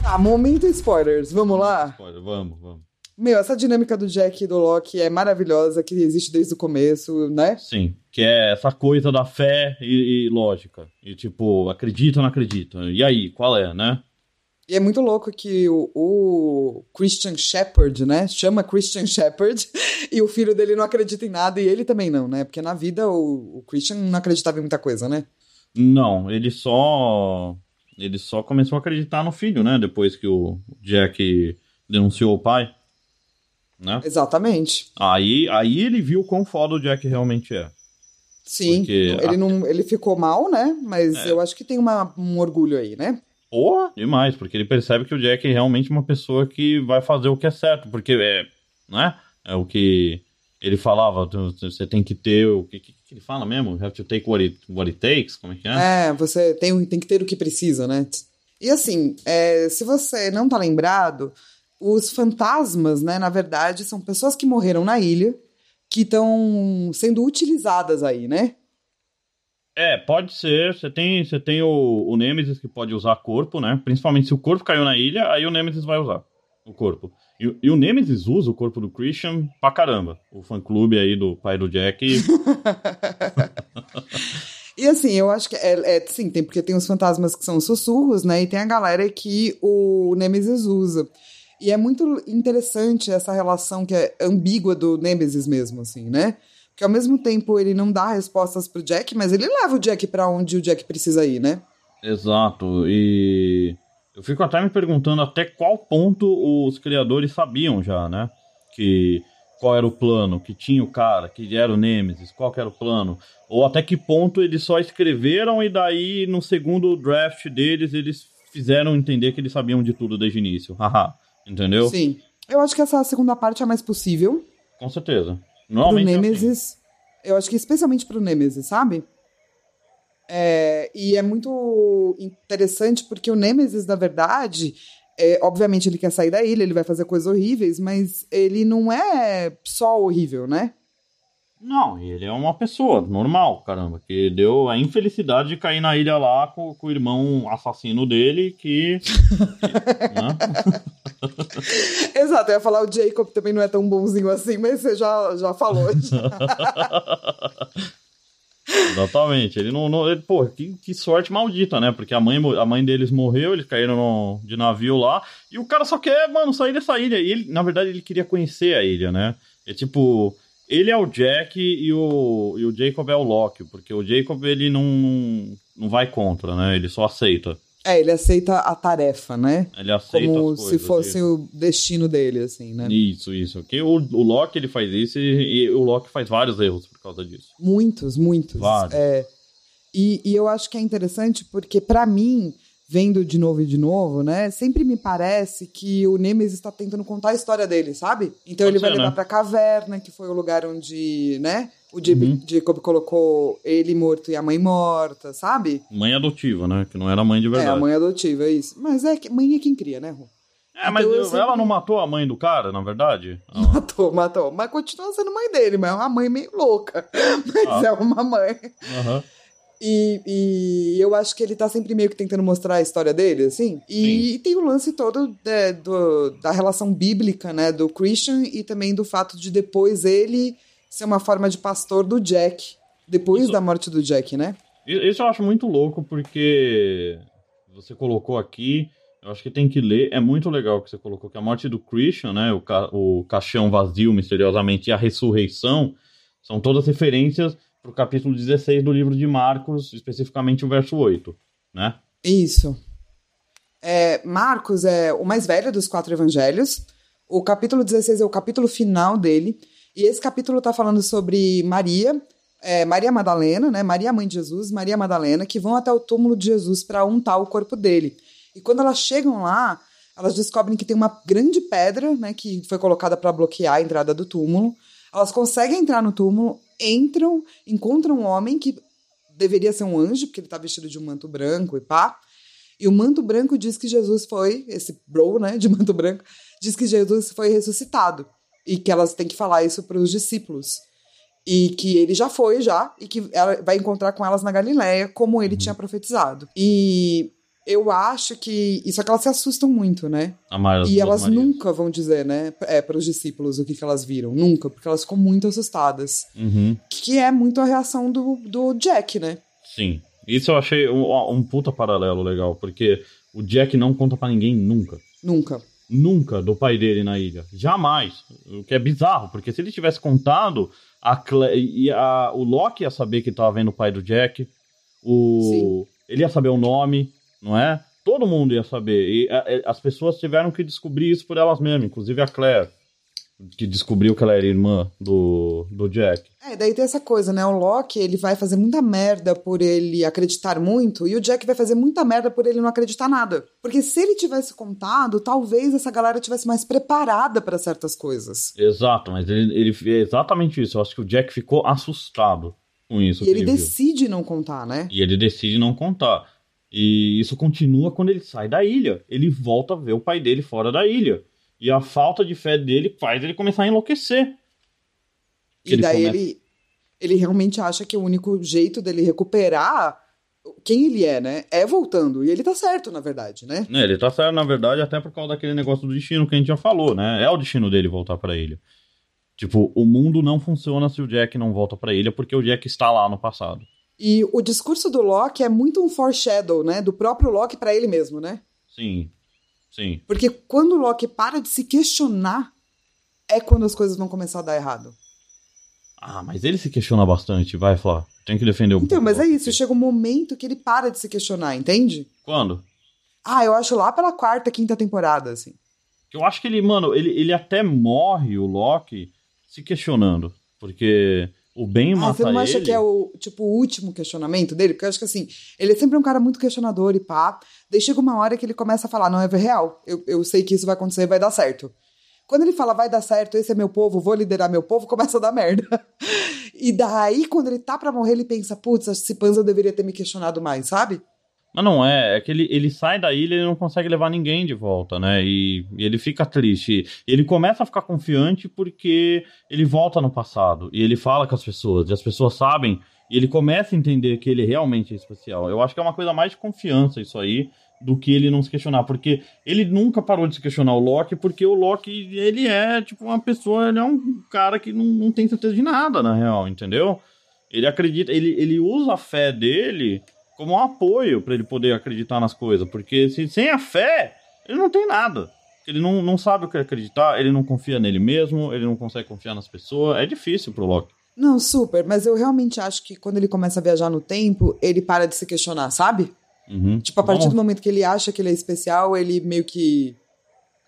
Tá, momento spoilers, vamos lá? Spoiler, Vamos, vamos. Meu, essa dinâmica do Jack e do Loki é maravilhosa, que existe desde o começo, né? Sim, que é essa coisa da fé e, e lógica. E tipo, acredita ou não acredita? E aí, qual é, né? E é muito louco que o, o Christian Shepherd, né? Chama Christian Shepherd e o filho dele não acredita em nada e ele também não, né? Porque na vida o, o Christian não acreditava em muita coisa, né? Não, ele só. Ele só começou a acreditar no filho, né? Depois que o Jack denunciou o pai. Né? Exatamente. Aí, aí ele viu quão foda o Jack realmente é. Sim. Porque ele, a- não, ele ficou mal, né? Mas É. eu acho que tem uma, um orgulho aí, né? Porra, demais, porque ele percebe que o Jack é realmente uma pessoa que vai fazer o que é certo, porque é, né? É o que ele falava, você tem que ter o que, que, que ele fala mesmo? You have to take what it, what it takes, como é que é? É, você tem, tem que ter o que precisa, né? E assim, é, se você não tá lembrado, os fantasmas, né, na verdade, são pessoas que morreram na ilha que estão sendo utilizadas aí, né? É, pode ser. Você tem, você tem o, o Nemesis que pode usar corpo, né? Principalmente se o corpo caiu na ilha, aí o Nemesis vai usar o corpo. E, e o Nemesis usa o corpo do Christian pra caramba. O fã-clube aí do pai do Jack. E assim, eu acho que é, é, sim, tem porque tem os fantasmas que são sussurros, né? E tem a galera que o Nemesis usa. E é muito interessante essa relação que é ambígua do Nemesis mesmo, assim, né? Porque ao mesmo tempo ele não dá respostas pro Jack, mas ele leva o Jack para onde o Jack precisa ir, né? Exato. E eu fico até me perguntando até qual ponto os criadores sabiam já, né? Que qual era o plano, que tinha o cara, que era o Nemesis, qual era o plano, ou até que ponto eles só escreveram e daí no segundo draft deles eles fizeram entender que eles sabiam de tudo desde o início. Haha, entendeu? Sim. Eu acho que essa segunda parte é mais possível. Com certeza. Normalmente pro Nemesis, é assim. eu acho que especialmente pro Nemesis, sabe? É, e é muito interessante porque o Nemesis, na verdade, é, obviamente ele quer sair da ilha, ele vai fazer coisas horríveis, mas ele não é só horrível, né? Não, ele é uma pessoa normal, caramba, que deu a infelicidade de cair na ilha lá com, com o irmão assassino dele, que. que né? Exato, eu ia falar o Jacob também não é tão bonzinho assim, mas você já, já falou. Já. Exatamente. Ele não. não ele, pô, que, que, sorte maldita, né? Porque a mãe, a mãe deles morreu, eles caíram no, de navio lá. E o cara só quer, mano, sair dessa ilha. E ele, na verdade, ele queria conhecer a ilha, né? É tipo. Ele é o Jack e o, e o Jacob é o Loki. Porque o Jacob, ele não, não vai contra, né? Ele só aceita. É, ele aceita a tarefa, né? Ele aceita Como se fosse isso. o destino dele, assim, né? Isso, isso. Que o, o Loki ele faz isso e, e, o Loki faz vários erros por causa disso. Muitos, muitos. Vários. É, e, e eu acho que é interessante porque, para mim, vendo de novo e de novo, né? Sempre me parece que o Nemesis está tentando contar a história dele, sabe? Então Pode ele ser, vai levar né? pra caverna, que foi o lugar onde, né? O uhum. Jacob colocou ele morto e a mãe morta, sabe? Mãe adotiva, né? Que não era mãe de verdade. É, a mãe adotiva, é isso. Mas é que mãe é quem cria, né, Rô? É, mas então, sempre... ela não matou a mãe do cara, na verdade? Matou, matou. Mas continua sendo mãe dele, mas é uma mãe meio louca. Mas ah. é uma mãe. Uhum. E, e, eu acho que ele tá sempre meio que tentando mostrar a história dele, assim. E, e tem o lance todo é, do, da relação bíblica, né, do Christian e também do fato de depois ele ser uma forma de pastor do Jack, depois Isso... da morte do Jack, né? Isso eu acho muito louco, porque você colocou aqui, eu acho que tem que ler, é muito legal que você colocou que a morte do Christian, né, o, ca o caixão vazio misteriosamente e a ressurreição, são todas referências para o capítulo 16 do livro de Marcos, especificamente o verso 8, né? Isso. É, Marcos é o mais velho dos quatro evangelhos, o capítulo 16 é o capítulo final dele, e esse capítulo está falando sobre Maria, é, Maria Madalena, né? Maria mãe de Jesus, Maria Madalena, que vão até o túmulo de Jesus para untar o corpo dele. E quando elas chegam lá, elas descobrem que tem uma grande pedra, né, que foi colocada para bloquear a entrada do túmulo. Elas conseguem entrar no túmulo, entram, encontram um homem que deveria ser um anjo, porque ele está vestido de um manto branco e pá. E o manto branco diz que Jesus foi, esse bro, né, de manto branco, diz que Jesus foi ressuscitado e que elas têm que falar isso para os discípulos. E que ele já foi já e que ela vai encontrar com elas na Galileia, como ele uhum. tinha profetizado. E eu acho que isso é que elas se assustam muito, né? e elas nunca vão dizer, né, é, para os discípulos o que, que elas viram, nunca, porque elas ficam muito assustadas. Uhum. Que é muito a reação do, do Jack, né? Sim. Isso eu achei um, um puta paralelo legal, porque o Jack não conta para ninguém nunca. Nunca nunca do pai dele na ilha. Jamais. O que é bizarro, porque se ele tivesse contado, a, Cle... a... o Loki ia saber que estava vendo o pai do Jack. O... Ele ia saber o nome, não é? Todo mundo ia saber. E a, as pessoas tiveram que descobrir isso por elas mesmas, inclusive a Claire que descobriu que ela era irmã do, do Jack. É, daí tem essa coisa, né? O Loki, ele vai fazer muita merda por ele acreditar muito, e o Jack vai fazer muita merda por ele não acreditar nada. Porque se ele tivesse contado, talvez essa galera tivesse mais preparada para certas coisas. Exato, mas ele, ele é exatamente isso. Eu acho que o Jack ficou assustado com isso. E ele, ele decide não contar, né? E ele decide não contar. E isso continua quando ele sai da ilha. Ele volta a ver o pai dele fora da ilha. E a falta de fé dele faz ele começar a enlouquecer. E daí começa... ele. ele realmente acha que o único jeito dele recuperar quem ele é, né? É voltando. E ele tá certo, na verdade, né? É, ele tá certo, na verdade, até por causa daquele negócio do destino que a gente já falou, né? É o destino dele voltar pra ilha. Tipo, o mundo não funciona se o Jack não volta pra ilha, porque o Jack está lá no passado. E o discurso do Loki é muito um foreshadow, né? Do próprio Loki pra ele mesmo, né? Sim. Sim. Porque quando o Loki para de se questionar, é quando as coisas vão começar a dar errado. Ah, mas ele se questiona bastante, vai, Flá. Tem que defender um Então, mas o é isso, chega um momento que ele para de se questionar, entende? Quando? Ah, eu acho lá pela quarta, quinta temporada, assim. Eu acho que ele, mano, ele, ele até morre, o Loki, se questionando. Porque o Ben Ah, mata você não acha ele. que é o, tipo, o último questionamento dele? Porque eu acho que, assim, ele é sempre um cara muito questionador e pá. Daí chega uma hora que ele começa a falar, não, é real. Eu, eu sei que isso vai acontecer, vai dar certo. Quando ele fala, vai dar certo, esse é meu povo, vou liderar meu povo, começa a dar merda. E daí, quando ele tá pra morrer, ele pensa, putz, esse Panza eu deveria ter me questionado mais, sabe? Mas não é, é que ele, ele sai da ilha e ele não consegue levar ninguém de volta, né? E, e ele fica triste. Ele começa a ficar confiante porque ele volta no passado e ele fala com as pessoas, e as pessoas sabem, e ele começa a entender que ele realmente é especial. Eu acho que é uma coisa mais de confiança isso aí do que ele não se questionar, porque ele nunca parou de se questionar o Loki, porque o Loki, ele é tipo uma pessoa, ele é um cara que não, não tem certeza de nada, na real, entendeu? Ele acredita, ele, ele usa a fé dele como um apoio para ele poder acreditar nas coisas, porque se, sem a fé, ele não tem nada. Ele não, não sabe o que acreditar, ele não confia nele mesmo, ele não consegue confiar nas pessoas, é difícil pro Loki. Não, super, mas eu realmente acho que quando ele começa a viajar no tempo, ele para de se questionar, sabe? Uhum. Tipo, a partir Vamos- do momento que ele acha que ele é especial, ele meio que.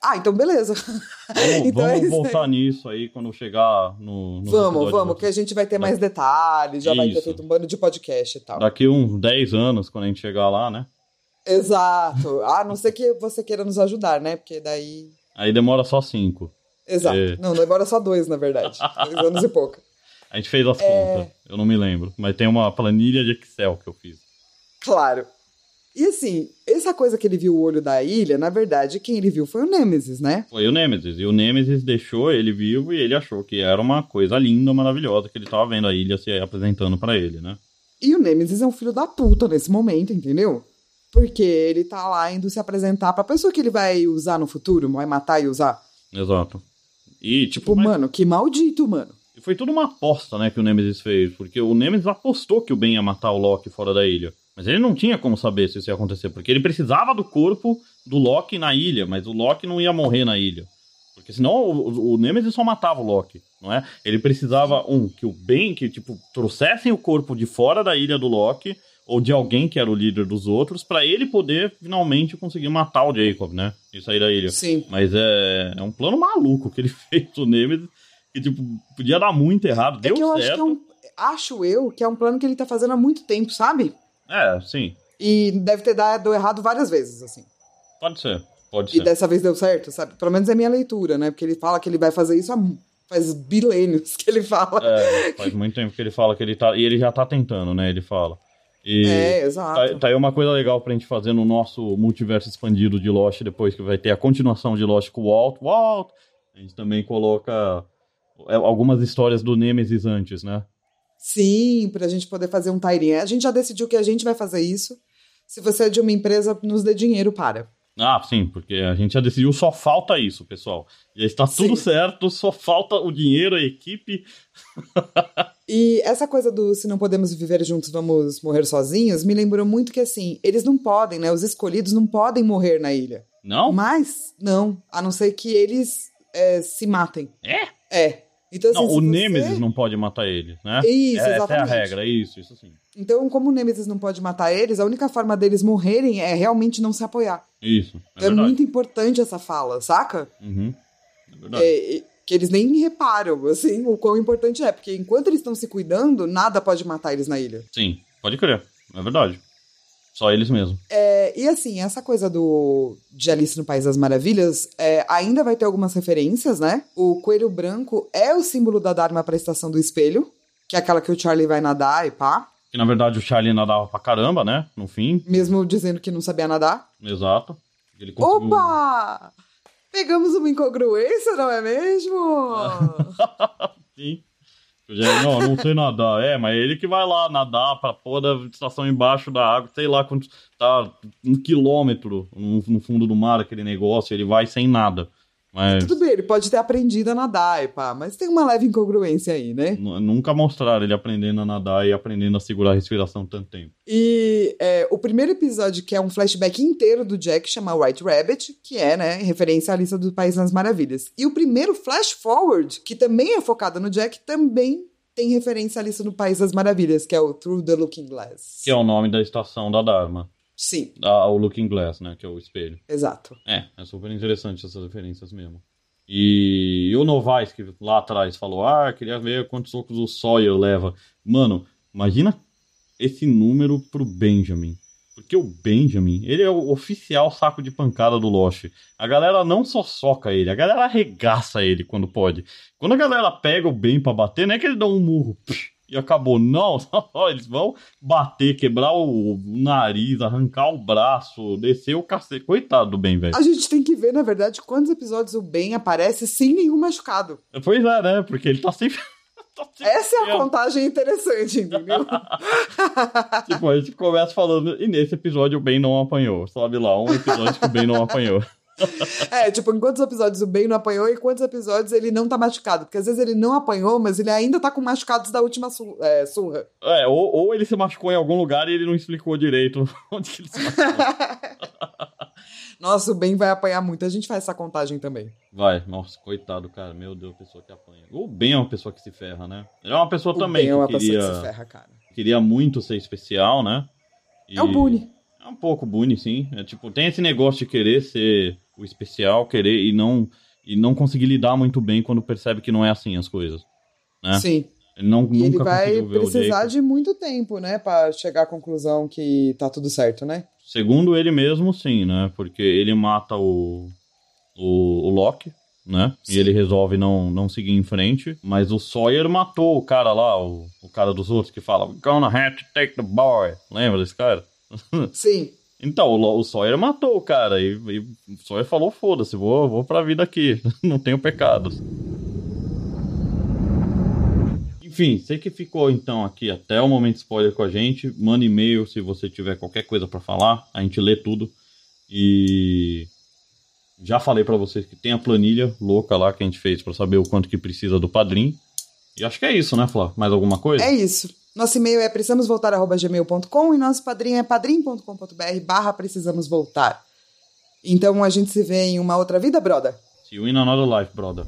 Ah, então beleza. Vamos, Então é vamos isso aí. voltar nisso aí quando chegar no. no Vamos, vamos, que a gente vai ter mais detalhes, já vai ter Isso. feito um bando de podcast e tal. Daqui uns 10 anos, quando a gente chegar lá, né? Exato. A não ser que você queira nos ajudar, né? Porque daí. Aí demora só 5. Exato. É. Não, agora só dois, na verdade. dois anos e pouco. A gente fez as É. contas, eu não me lembro. Mas tem uma planilha de Excel que eu fiz. Claro. E assim, essa coisa que ele viu o olho da ilha, na verdade, quem ele viu foi o Nemesis, né? Foi o Nemesis. E o Nemesis deixou ele vivo e ele achou que era uma coisa linda, maravilhosa, que ele tava vendo a ilha se apresentando pra ele, né? E o Nemesis é um filho da puta nesse momento, entendeu? Porque ele tá lá indo se apresentar pra pessoa que ele vai usar no futuro, vai matar e usar. Exato. E, tipo, Tipo, mas- mano, que maldito, mano. e foi tudo uma aposta, né, que o Nemesis fez. Porque o Nemesis apostou que o Ben ia matar o Loki fora da ilha. Mas ele não tinha como saber se isso ia acontecer. Porque ele precisava do corpo do Loki na ilha. Mas o Loki não ia morrer na ilha. Porque senão o, o- Nemesis só matava o Loki, não é? Ele precisava, um, que o Ben, que, tipo, trouxessem o corpo de fora da ilha do Loki, ou de alguém que era o líder dos outros, pra ele poder finalmente conseguir matar o Jacob, né? E sair da ilha. Sim. Mas é, é um plano maluco que ele fez o Nemesis, que, tipo, podia dar muito errado, É deu que eu acho certo. que é um. Acho eu que é um plano que ele tá fazendo há muito tempo, sabe? É, sim, E deve ter dado errado várias vezes, assim. pode ser, pode E ser. dessa vez deu certo, sabe? Pelo menos é minha leitura, né? Porque ele fala que ele vai fazer isso há faz bilênios que ele fala. É, faz muito tempo que ele fala que ele tá. E ele já tá tentando, né? Ele fala. E É, exato. tá, tá aí uma coisa legal pra gente fazer no nosso multiverso expandido de Lost, depois que vai ter a continuação de Lost com o Walt. Walt! A gente também coloca é, algumas histórias do Nemesis antes, né? Sim, pra gente poder fazer um tirinha. A gente já decidiu que a gente vai fazer isso. Se você é de uma empresa, nos dê dinheiro para. Ah, sim, porque a gente já decidiu, só falta isso, pessoal. Já está tudo Sim. certo, só falta o dinheiro, a equipe. E essa coisa do se não podemos viver juntos, vamos morrer sozinhos, me lembrou muito que assim, eles não podem, né? Os escolhidos não podem morrer na ilha. Não? Mas, não, a não ser que eles é, se matem. É? É. Então, assim, Não, o você- Nemesis não pode matar ele, né? Isso, é, Essa é a exatamente. regra, isso, isso sim. Então, como o Nemesis não pode matar eles, a única forma deles morrerem é realmente não se apoiar. Isso, é, É, verdade. muito importante essa fala, saca? Uhum. É verdade. É, é, que eles nem reparam, assim, o quão importante é. Porque enquanto eles estão se cuidando, nada pode matar eles na ilha. Sim, pode crer, é verdade. Só eles mesmos. É, e assim, essa coisa do de Alice no País das Maravilhas é, ainda vai ter algumas referências, né? O coelho branco é o símbolo da Dharma para a estação do espelho, que é aquela que o Charlie vai nadar e pá, Que na verdade o Charlie nadava pra caramba, né? No fim, mesmo dizendo que não sabia nadar. exato. Ele conseguiu- Opa! Pegamos uma incongruência, não é mesmo? Sim. Já, não, não sei nadar. É, mas é ele que vai lá nadar pra pôr da estação embaixo da água, sei lá quanto. Tá um quilômetro no, no fundo do mar aquele negócio, ele vai sem nada. Mas... Tudo bem, ele pode ter aprendido a nadar, e pá, mas tem uma leve incongruência aí, né? Nunca mostraram ele aprendendo a nadar e aprendendo a segurar a respiração tanto tempo. E é, o primeiro episódio, que é um flashback inteiro do Jack, chama White Rabbit, que é, né, referência à lista do País das Maravilhas. E o primeiro flash forward, que também é focado no Jack, também tem referência à lista do País das Maravilhas, que é o Through the Looking Glass. Que é o nome da estação da Dharma. Sim. O Looking Glass, né? Que é o espelho. Exato. É, é super interessante essas referências mesmo. E, e o Novaes, que lá atrás falou: Ah, queria ver quantos socos o Sawyer leva. Mano, imagina esse número pro Benjamin. Porque o Benjamin, ele é o oficial saco de pancada do Lost. A galera não só soca ele, a galera arregaça ele quando pode. Quando a galera pega o Ben pra bater, não é que ele dá um murro. Psh, e acabou. Não, eles vão bater, quebrar o nariz, arrancar o braço, descer o cacete. Coitado do Ben, velho. A gente tem que ver, na verdade, quantos episódios o Ben aparece sem nenhum machucado. Pois é, né? Porque ele tá sempre. tá Essa é a contagem interessante, entendeu? tipo, a gente começa falando, e nesse episódio o Ben não apanhou. Sobe lá, um episódio que o Ben não apanhou. É, tipo, em quantos episódios o Ben não apanhou e quantos episódios ele não tá machucado? Porque às vezes ele não apanhou, mas ele ainda tá com machucados da última su é, surra. É, ou, ou, ele se machucou em algum lugar e ele não explicou direito onde que ele se machucou. Nossa, o Ben vai apanhar muito. A gente faz essa contagem também. Vai, nossa, coitado, cara. Meu Deus, pessoa que apanha. O Ben é uma pessoa que se ferra, né? Ele é uma pessoa o também ben é uma que queria, pessoa que se ferra, cara. queria muito ser especial, né? E... É o Boone. É um pouco Boone, sim. É tipo, tem esse negócio de querer ser o especial, querer e não e não conseguir lidar muito bem quando percebe que não é assim as coisas, né? Sim. Ele não E ele vai precisar de muito tempo, né, Pra chegar à conclusão que tá tudo certo, né? Segundo ele mesmo, sim, né? Porque ele mata o o, o Loki, né? Sim. E ele resolve não, não seguir em frente. Mas o Sawyer matou o cara lá, o, o cara dos outros que fala Gonna have to take the boy. Lembra desse cara? Sim. Então, o, o Sawyer matou o cara e, e o Sawyer falou: foda-se, vou, vou pra vida aqui, não tenho pecados. Enfim, você que ficou então aqui até o momento spoiler com a gente, manda e-mail se você tiver qualquer coisa pra falar, a gente lê tudo. E já falei pra vocês que tem a planilha louca lá que a gente fez pra saber o quanto que precisa do padrinho. E acho que é isso, né, Flá? Mais alguma coisa? É isso. Nosso e-mail é precisamosvoltar.gmail.com e nosso padrinho é padrim.com.br barra precisamos voltar. Então a gente se vê em uma outra vida, broda. See you in another life, brother.